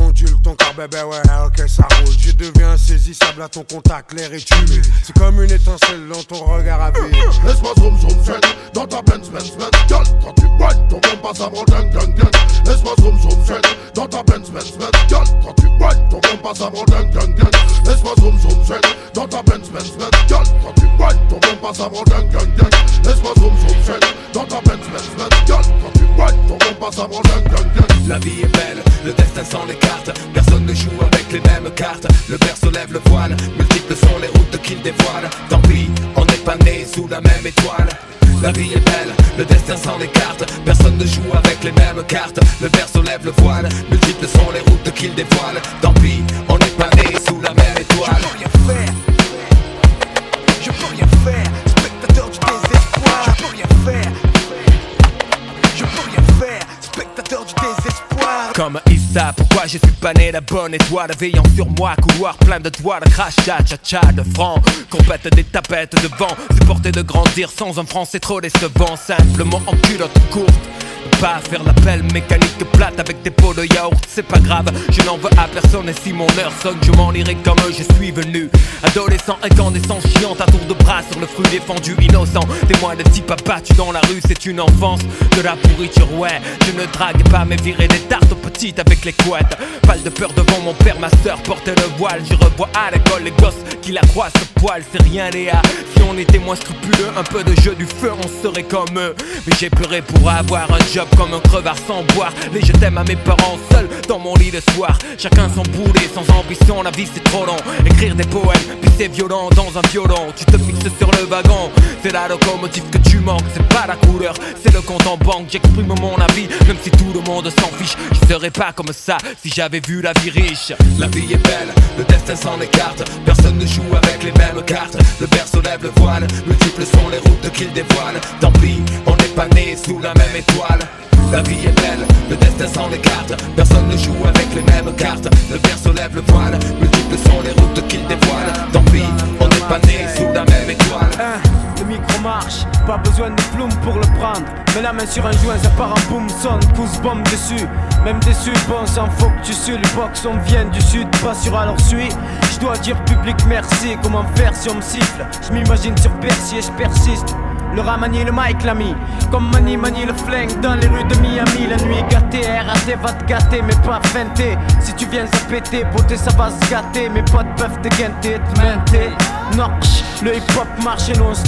Ondule ton corps, bébé, ouais, ok, ça roule. Je deviens insaisissable à ton contact, l'air est humide. C'est comme une étincelle dans ton regard à vide. Laisse-moi zoom zoom zen Dans ta Benz Benz Benz Girl, quand tu whine ton bon passe avant ding ding ding Laisse-moi zoom zoom zen Dans ta Benz Benz Benz Girl, quand tu whine ton bon passe avant ding ding ding Laisse-moi zoom zoom zen Dans ta Benz Benz Benz Girl, quand tu whine ton bon passe avant ding ding ding Laisse-moi zoom zoom zen Dans ta Benz Benz Benz Girl, quand tu La vie est belle, le destin sans les cartes. Personne ne joue avec les mêmes cartes. Le berceau lève le voile. Multiples sont les routes qu'il dévoile. Tant pis, on n'est pas né sous la même étoile. La vie est belle, le destin sans les cartes. Personne ne joue avec les mêmes cartes. Le berceau lève le voile. Multiples sont les routes qu'il dévoile. Tant pis, on n'est pas né sous la même étoile. Je peux rien faire. Je peux rien faire. Spectateur du désespoir. Je peux rien faire Comme Issa, pourquoi je suis pas né la bonne étoile Veillant sur moi, couloir plein de toiles Crachat, cha-cha, de francs. Compète des tapettes de vent Supporter de grandir sans un franc c'est trop décevant. Simplement en culotte courte pas faire l'appel mécanique plate avec des pots de yaourt, c'est pas grave, je n'en veux à personne et si mon heure sonne, je m'en irai comme je suis venu. Adolescent, incandescence chiante à tour de bras sur le fruit défendu, innocent. Témoin de type abattu dans la rue, c'est une enfance de la pourriture, ouais. Je ne drague pas, mais virer des tartes petites avec les couettes. Pas de peur devant mon père, ma soeur portait le voile. Je revois à l'école les gosses qui la croient ce poil, c'est rien, Léa. Si on était moins scrupuleux, un peu de jeu du feu, on serait comme eux. Mais j'ai pleuré pour avoir un job comme un crevard sans boire. Les je t'aime à mes parents seuls dans mon lit le soir. Chacun son boulet, sans ambition, la vie c'est trop long. Écrire des poèmes, puis c'est violent dans un violon. Tu te fixes sur le wagon, c'est la locomotive que tu manques. C'est pas la couleur, c'est le compte en banque. J'exprime mon avis, même si tout le monde s'en fiche. Je serais pas comme ça si j'avais vu la vie riche. La vie est belle, le destin s'en écarte. Personne ne joue avec les mêmes cartes. Le berceau lève le voile, multiples sont les routes qu'il dévoile. Tant pis, on pas né sous la même étoile. La vie est belle, le destin s'en écarte Personne ne joue avec les mêmes cartes Le berceau lève le voile, multiples sont les routes qu'il dévoile Tant pis, on n'est pas né sous la même étoile Hein, le micro marche, Pas besoin de plume pour le prendre. Mais la main sur un joint, ça part en boom, sonne, pousse bombe dessus. Même déçu, bon sang, faut que tu sues. Les box, on vient du sud, pas sur alors suis. Je dois dire public merci, comment faire si on me siffle? Je m'imagine sur Percy et je persiste. Le rat manie le mic l'ami. Comme manie manie le flingue dans les rues de Miami. La nuit gâtée, RAT va te gâter mais pas feinter. Si tu viens à péter, beauté ça va se gâter. Mes potes peuvent te guenter, te menter. Le hip hop marche et nous on se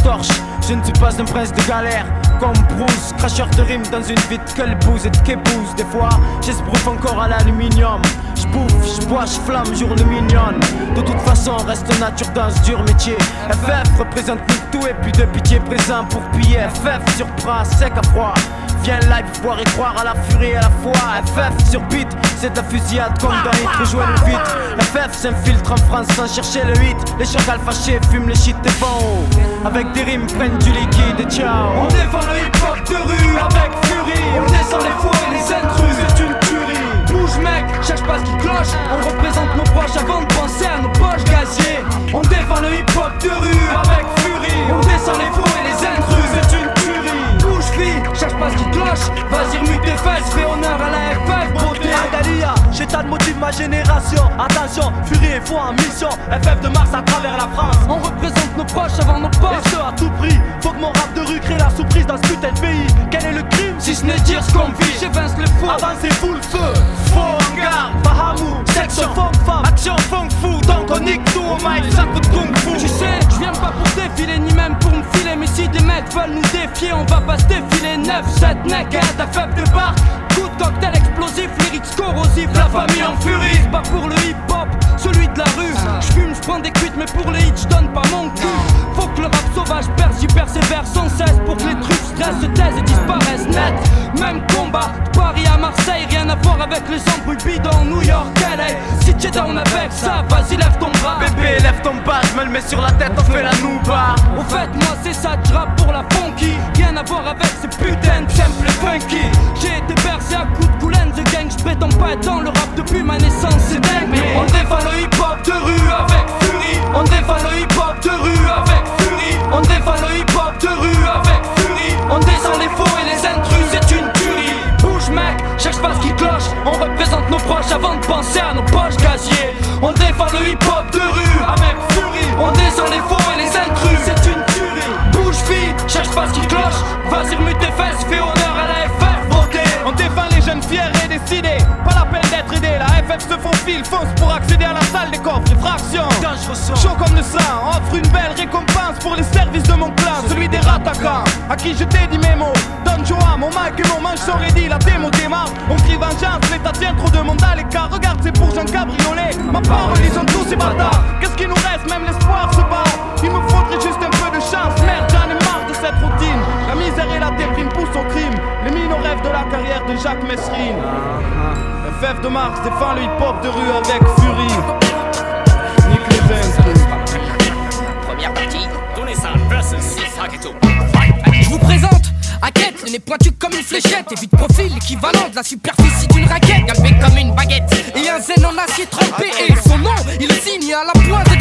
Je ne suis pas un prince de galère comme Bruce. Cracheur de rimes dans une vie de bouse et de Des fois j'esbrouffe encore à l'aluminium. J'bouffe, j'bois, j'flamme, journée mignonne. De toute façon reste nature dans ce dur métier. FF représente tout. Et puis de pitié présent pour piller. FF sur bras sec à froid. Viens live voir et croire à la furie à la fois FF sur beat, c'est la fusillade comme dans Hit Rejoins-nous vite. FF s'infiltre en France sans chercher le hit. Les chacals fâchés fument les shit des bons Avec des rimes prennent du liquide et ciao. On le hip hop de rue avec furie. On descend les fous et les intrus c'est une tuerie. Bouge mec, cherche pas ce qui cloche. On représente nos proches avant de penser à nos poches gaziers. On défend le hip hop de rue avec furie. On descend les fous et les intrus c'est une tuerie. Bouge fille, cherche pas ce qui cloche. Vas-y remue tes fesses, fais honneur à la FF beauté. Adalia, de motifs ma génération. Attention, furie et fou en mission. FF de Mars à travers la France. On représente nos proches avant nos poches Et ce à tout prix, faut que mon rap de rue crée la surprise dans ce putain de pays. Quel est le crime? Si ce n'est dire ce qu'on vit. J'ai Vince le fou Avancez full feu. Faux en garde Bahamou, Section femme femme. Action funk fou. Donc on nique tout au mic. Ça coup de kung fu. Tu sais, je viens pas pour défiler Ni même pour me filer. Mais si des mecs veulent nous défier On va pas se défiler. 9, 7 naked FF débarque Coup de cocktail explosif, lyrics corrosifs La famille en furie. pas pour le hip hop, celui de la rue. J'fume, j'prends des cuites mais pour les hits j'donne pas mon cul. Faut que le rap sauvage perce, j'y persévère sans cesse Pour que les trucs stressent, se taisent et disparaissent net. Même combat, de Paris à Marseille Rien à voir avec les embrouilles bidons New York, LA Si t'es down avec ça, vas-y lève ton bras. Bébé lève ton bas, je me le mets sur la tête, on fait la nouba. Au fait moi c'est ça, j'rappe pour la funky. Rien à voir avec ce putain de simple funky. J'ai été bercé à coups de goulaine Gang, j'prétends pas être dans le rap depuis ma naissance, c'est dingue on défend le hip hop de rue avec furie. On défend le hip hop de rue avec furie. On défend le hip hop de rue avec furie. On descend les faux et les intrus, c'est une tuerie. Bouge mec, cherche pas ce qui cloche. On représente nos proches avant de penser à nos poches gaziers. On défend le hip hop de rue avec furie. On descend les faux et les intrus, c'est une tuerie. Bouge fille, cherche pas ce qui cloche. Vas-y remue tes fesses, fais honneur Pas la peine d'être aidé, la FF se faufile Fonce pour accéder à la salle des coffres. Et fractions Chaud comme le sang, offre une belle récompense Pour les services de mon clan, celui des rattaquants À qui je t'ai dit mes mots. Donne Joa, mon mic et mon manche sont ready La démo démarre, on crie vengeance L'état tient trop de monde à l'écart. Regarde c'est pour Jean Cabriolet. Ma parole ils sont tous ces bâtards. Qu'est-ce qui nous reste, même l'espoir se bat. Il me faudrait juste un peu de chance. Merde cette routine. La misère et la déprime poussent au crime. Les mines au rêve de la carrière de Jacques Messrine FF de Mars défend le hip-hop de rue avec furie. Les intrus Première partie. Je vous présente Hackett, le nez pointu comme une fléchette. Et vite profil l'équivalent de la superficie d'une raquette. Galbé comme une baguette Et un zen en acier trempé. Et son nom, il le signe à la pointe. de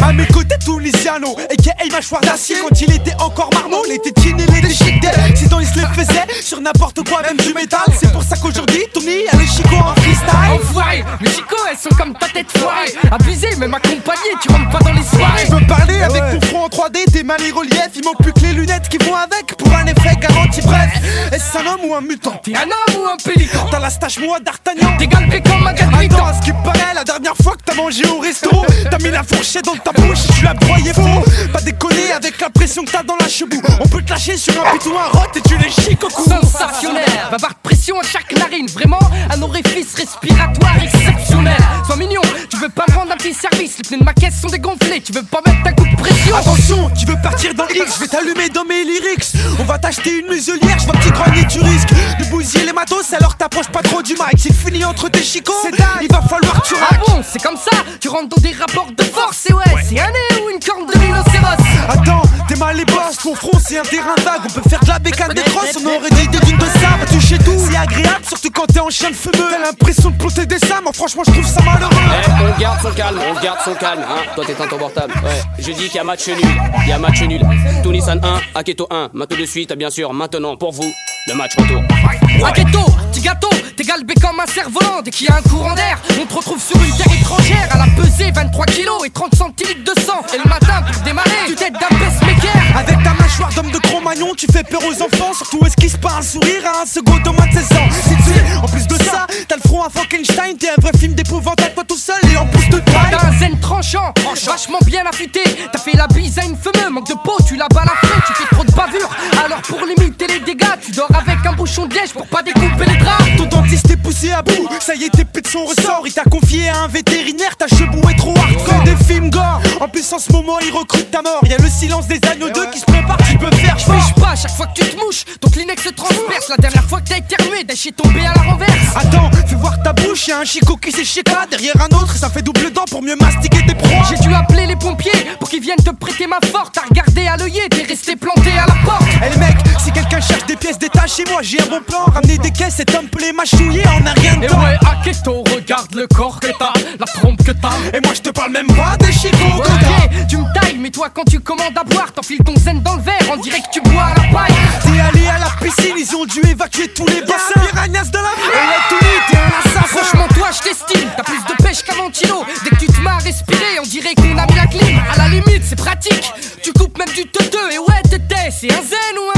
À mes côtés Tunisiano, a.k.a. mâchoire d'acier Quand il était encore marmot, les tétines et les déchiquetés temps il se les faisait sur n'importe quoi, même du métal. C'est pour ça qu'aujourd'hui Tony a les chicots en freestyle. Enfoiré, les chicots elles sont comme ta tête foirée Abusé, même accompagné, tu rentres pas dans les soirées. Je veux parler avec ton en 3D, tes mains les reliefs Il manque plus que les lunettes qui vont avec pour un effet garanti. Bref, est-ce un homme ou un mutant? T'es un homme ou un pélican? T'as la stache moi d'Artagnan. T'es galbé comme un Attends, à ce qui paraît, la dernière fois que t'as mangé au resto T'as mis la fourchette dans ta bouche, tu l'as broyé faux Pas déconner avec la pression que t'as dans la chebou On peut te lâcher sur un pitou, un rot et tu les chics au cou Sensationnel, bavard de pression à chaque narine. Vraiment un orifice respiratoire exceptionnel. Sois mignon, tu veux pas me rendre un petit service. Les pneus de ma caisse sont dégonflés, tu veux pas mettre un coup de pression Attention, tu veux partir dans X, je vais t'allumer dans mes lyrics. On va t'acheter une muselière, je vois petit grenier tu risques De bousiller les matos alors t'approches pas trop du mic. C'est fini entre tes chicots, il va falloir que tu Ah raques. bon, c'est comme ça, tu rentres dans des rapports de force Et ouais, c'est un nez ou une corne de rhinocéros. Attends, t'es mal les boss, ton front c'est un terrain vague. On peut faire de la bécane de crosse, on aurait dit des dunes de sable Toucher tout, c'est agréable, surtout quand t'es en chien de fumeux. T'as l'impression de plotter des moi franchement je trouve ça malheureux. Eh, on garde son calme, on garde son calme, hein. Toi t'éteins ton portable. Ouais, je dis qu'il y a match nul, il y a match nul. Tunissan 1, Aketo 1. Maintenant de suite, bien sûr, maintenant pour vous, le match retour. Raquetto, petit gâteau, t'es galbé comme un cerf-volant Dès qu'il y a un courant d'air, on te retrouve sur une terre étrangère À la pesée, 23 kilos et 30 centilitres de sang Et le matin, pour démarrer, tu t'aides d'un pacemaker Avec ta mâchoire d'homme de Cro-Magnon, tu fais peur aux enfants. Surtout esquisse pas un sourire à un second de moins de 16 ans? Si tu en plus de ça, t'as le front à Frankenstein, t'es un vrai film d'épouvantable, toi tout seul et en plus tranchant, vachement bien affûté. T'as fait la bise à une fumeux, manque de peau, tu la balafré Tu fais trop de bavure, alors pour limiter les dégâts Tu dors avec un bouchon de liège pour pas découper les draps. Ton dentiste est poussé à bout, ça y est, t'es de son ressort. Il t'a confié à un vétérinaire, ta chebou est trop hardcore. Des films gore, en plus en ce moment, il recrute ta mort. Y a le silence des agneaux 2 qui se prépare, tu peux faire Je fort. fiche pas à chaque fois que tu te mouches, ton Kleenex se transperce. La dernière fois que t'as éternué, déchet tombé à la renverse. Attends, fais voir ta bouche, y'a un chico qui s'est chéka derrière un autre, ça fait double dent pour mieux mastiquer tes proies. J'ai dû appeler les pompiers pour qu'ils viennent te prêter ma forte. T'as regardé à l'œillet, t'es resté planté à la porte. Eh les mecs, si quelqu'un cherche des pièces détachées, moi j'ai un bon plan. Ramener des caisses, cet homme peut les mâchouiller en un rien de Et ouais, Aketo, regarde le corps que t'as, la trompe que t'as. Et moi je te parle même pas des chicots, Ok, tu me tailles, mais toi quand tu commandes à boire, t'enfiles ton zen dans le verre, on dirait que tu bois à la paille T'es allé à la piscine, ils ont dû évacuer tous les bassins. piranhas de la tout nu, t'es un assassin. Franchement, toi, je t'estime. T'as plus de pêche ventilo. Dès que tu te mets à respirer, on dirait qu'on a mis la clim. À la limite, c'est pratique. Tu coupes même du teuteux. Et ouais, t'étais, c'est un zen ou un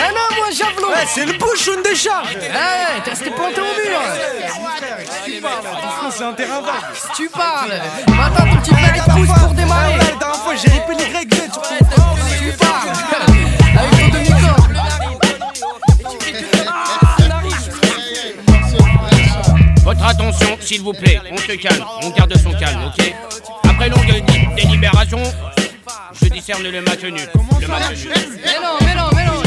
homme ou un javelot Ouais, c'est le bouchon déjà. Ouais, t'es resté planté au mur. C'est un terrain vague. Si tu parles. Maintenant, ton petit frère, il pousse pour démarrer. La dernière fois, j'ai ripé les sur Si tu parles. Avec ton demi-corps. Votre attention, s'il vous plaît, on se calme, on garde son calme, ok? Après longue dé- délibération, je discerne le match nul. Comment le match nul. Mais non, mais non, mais non.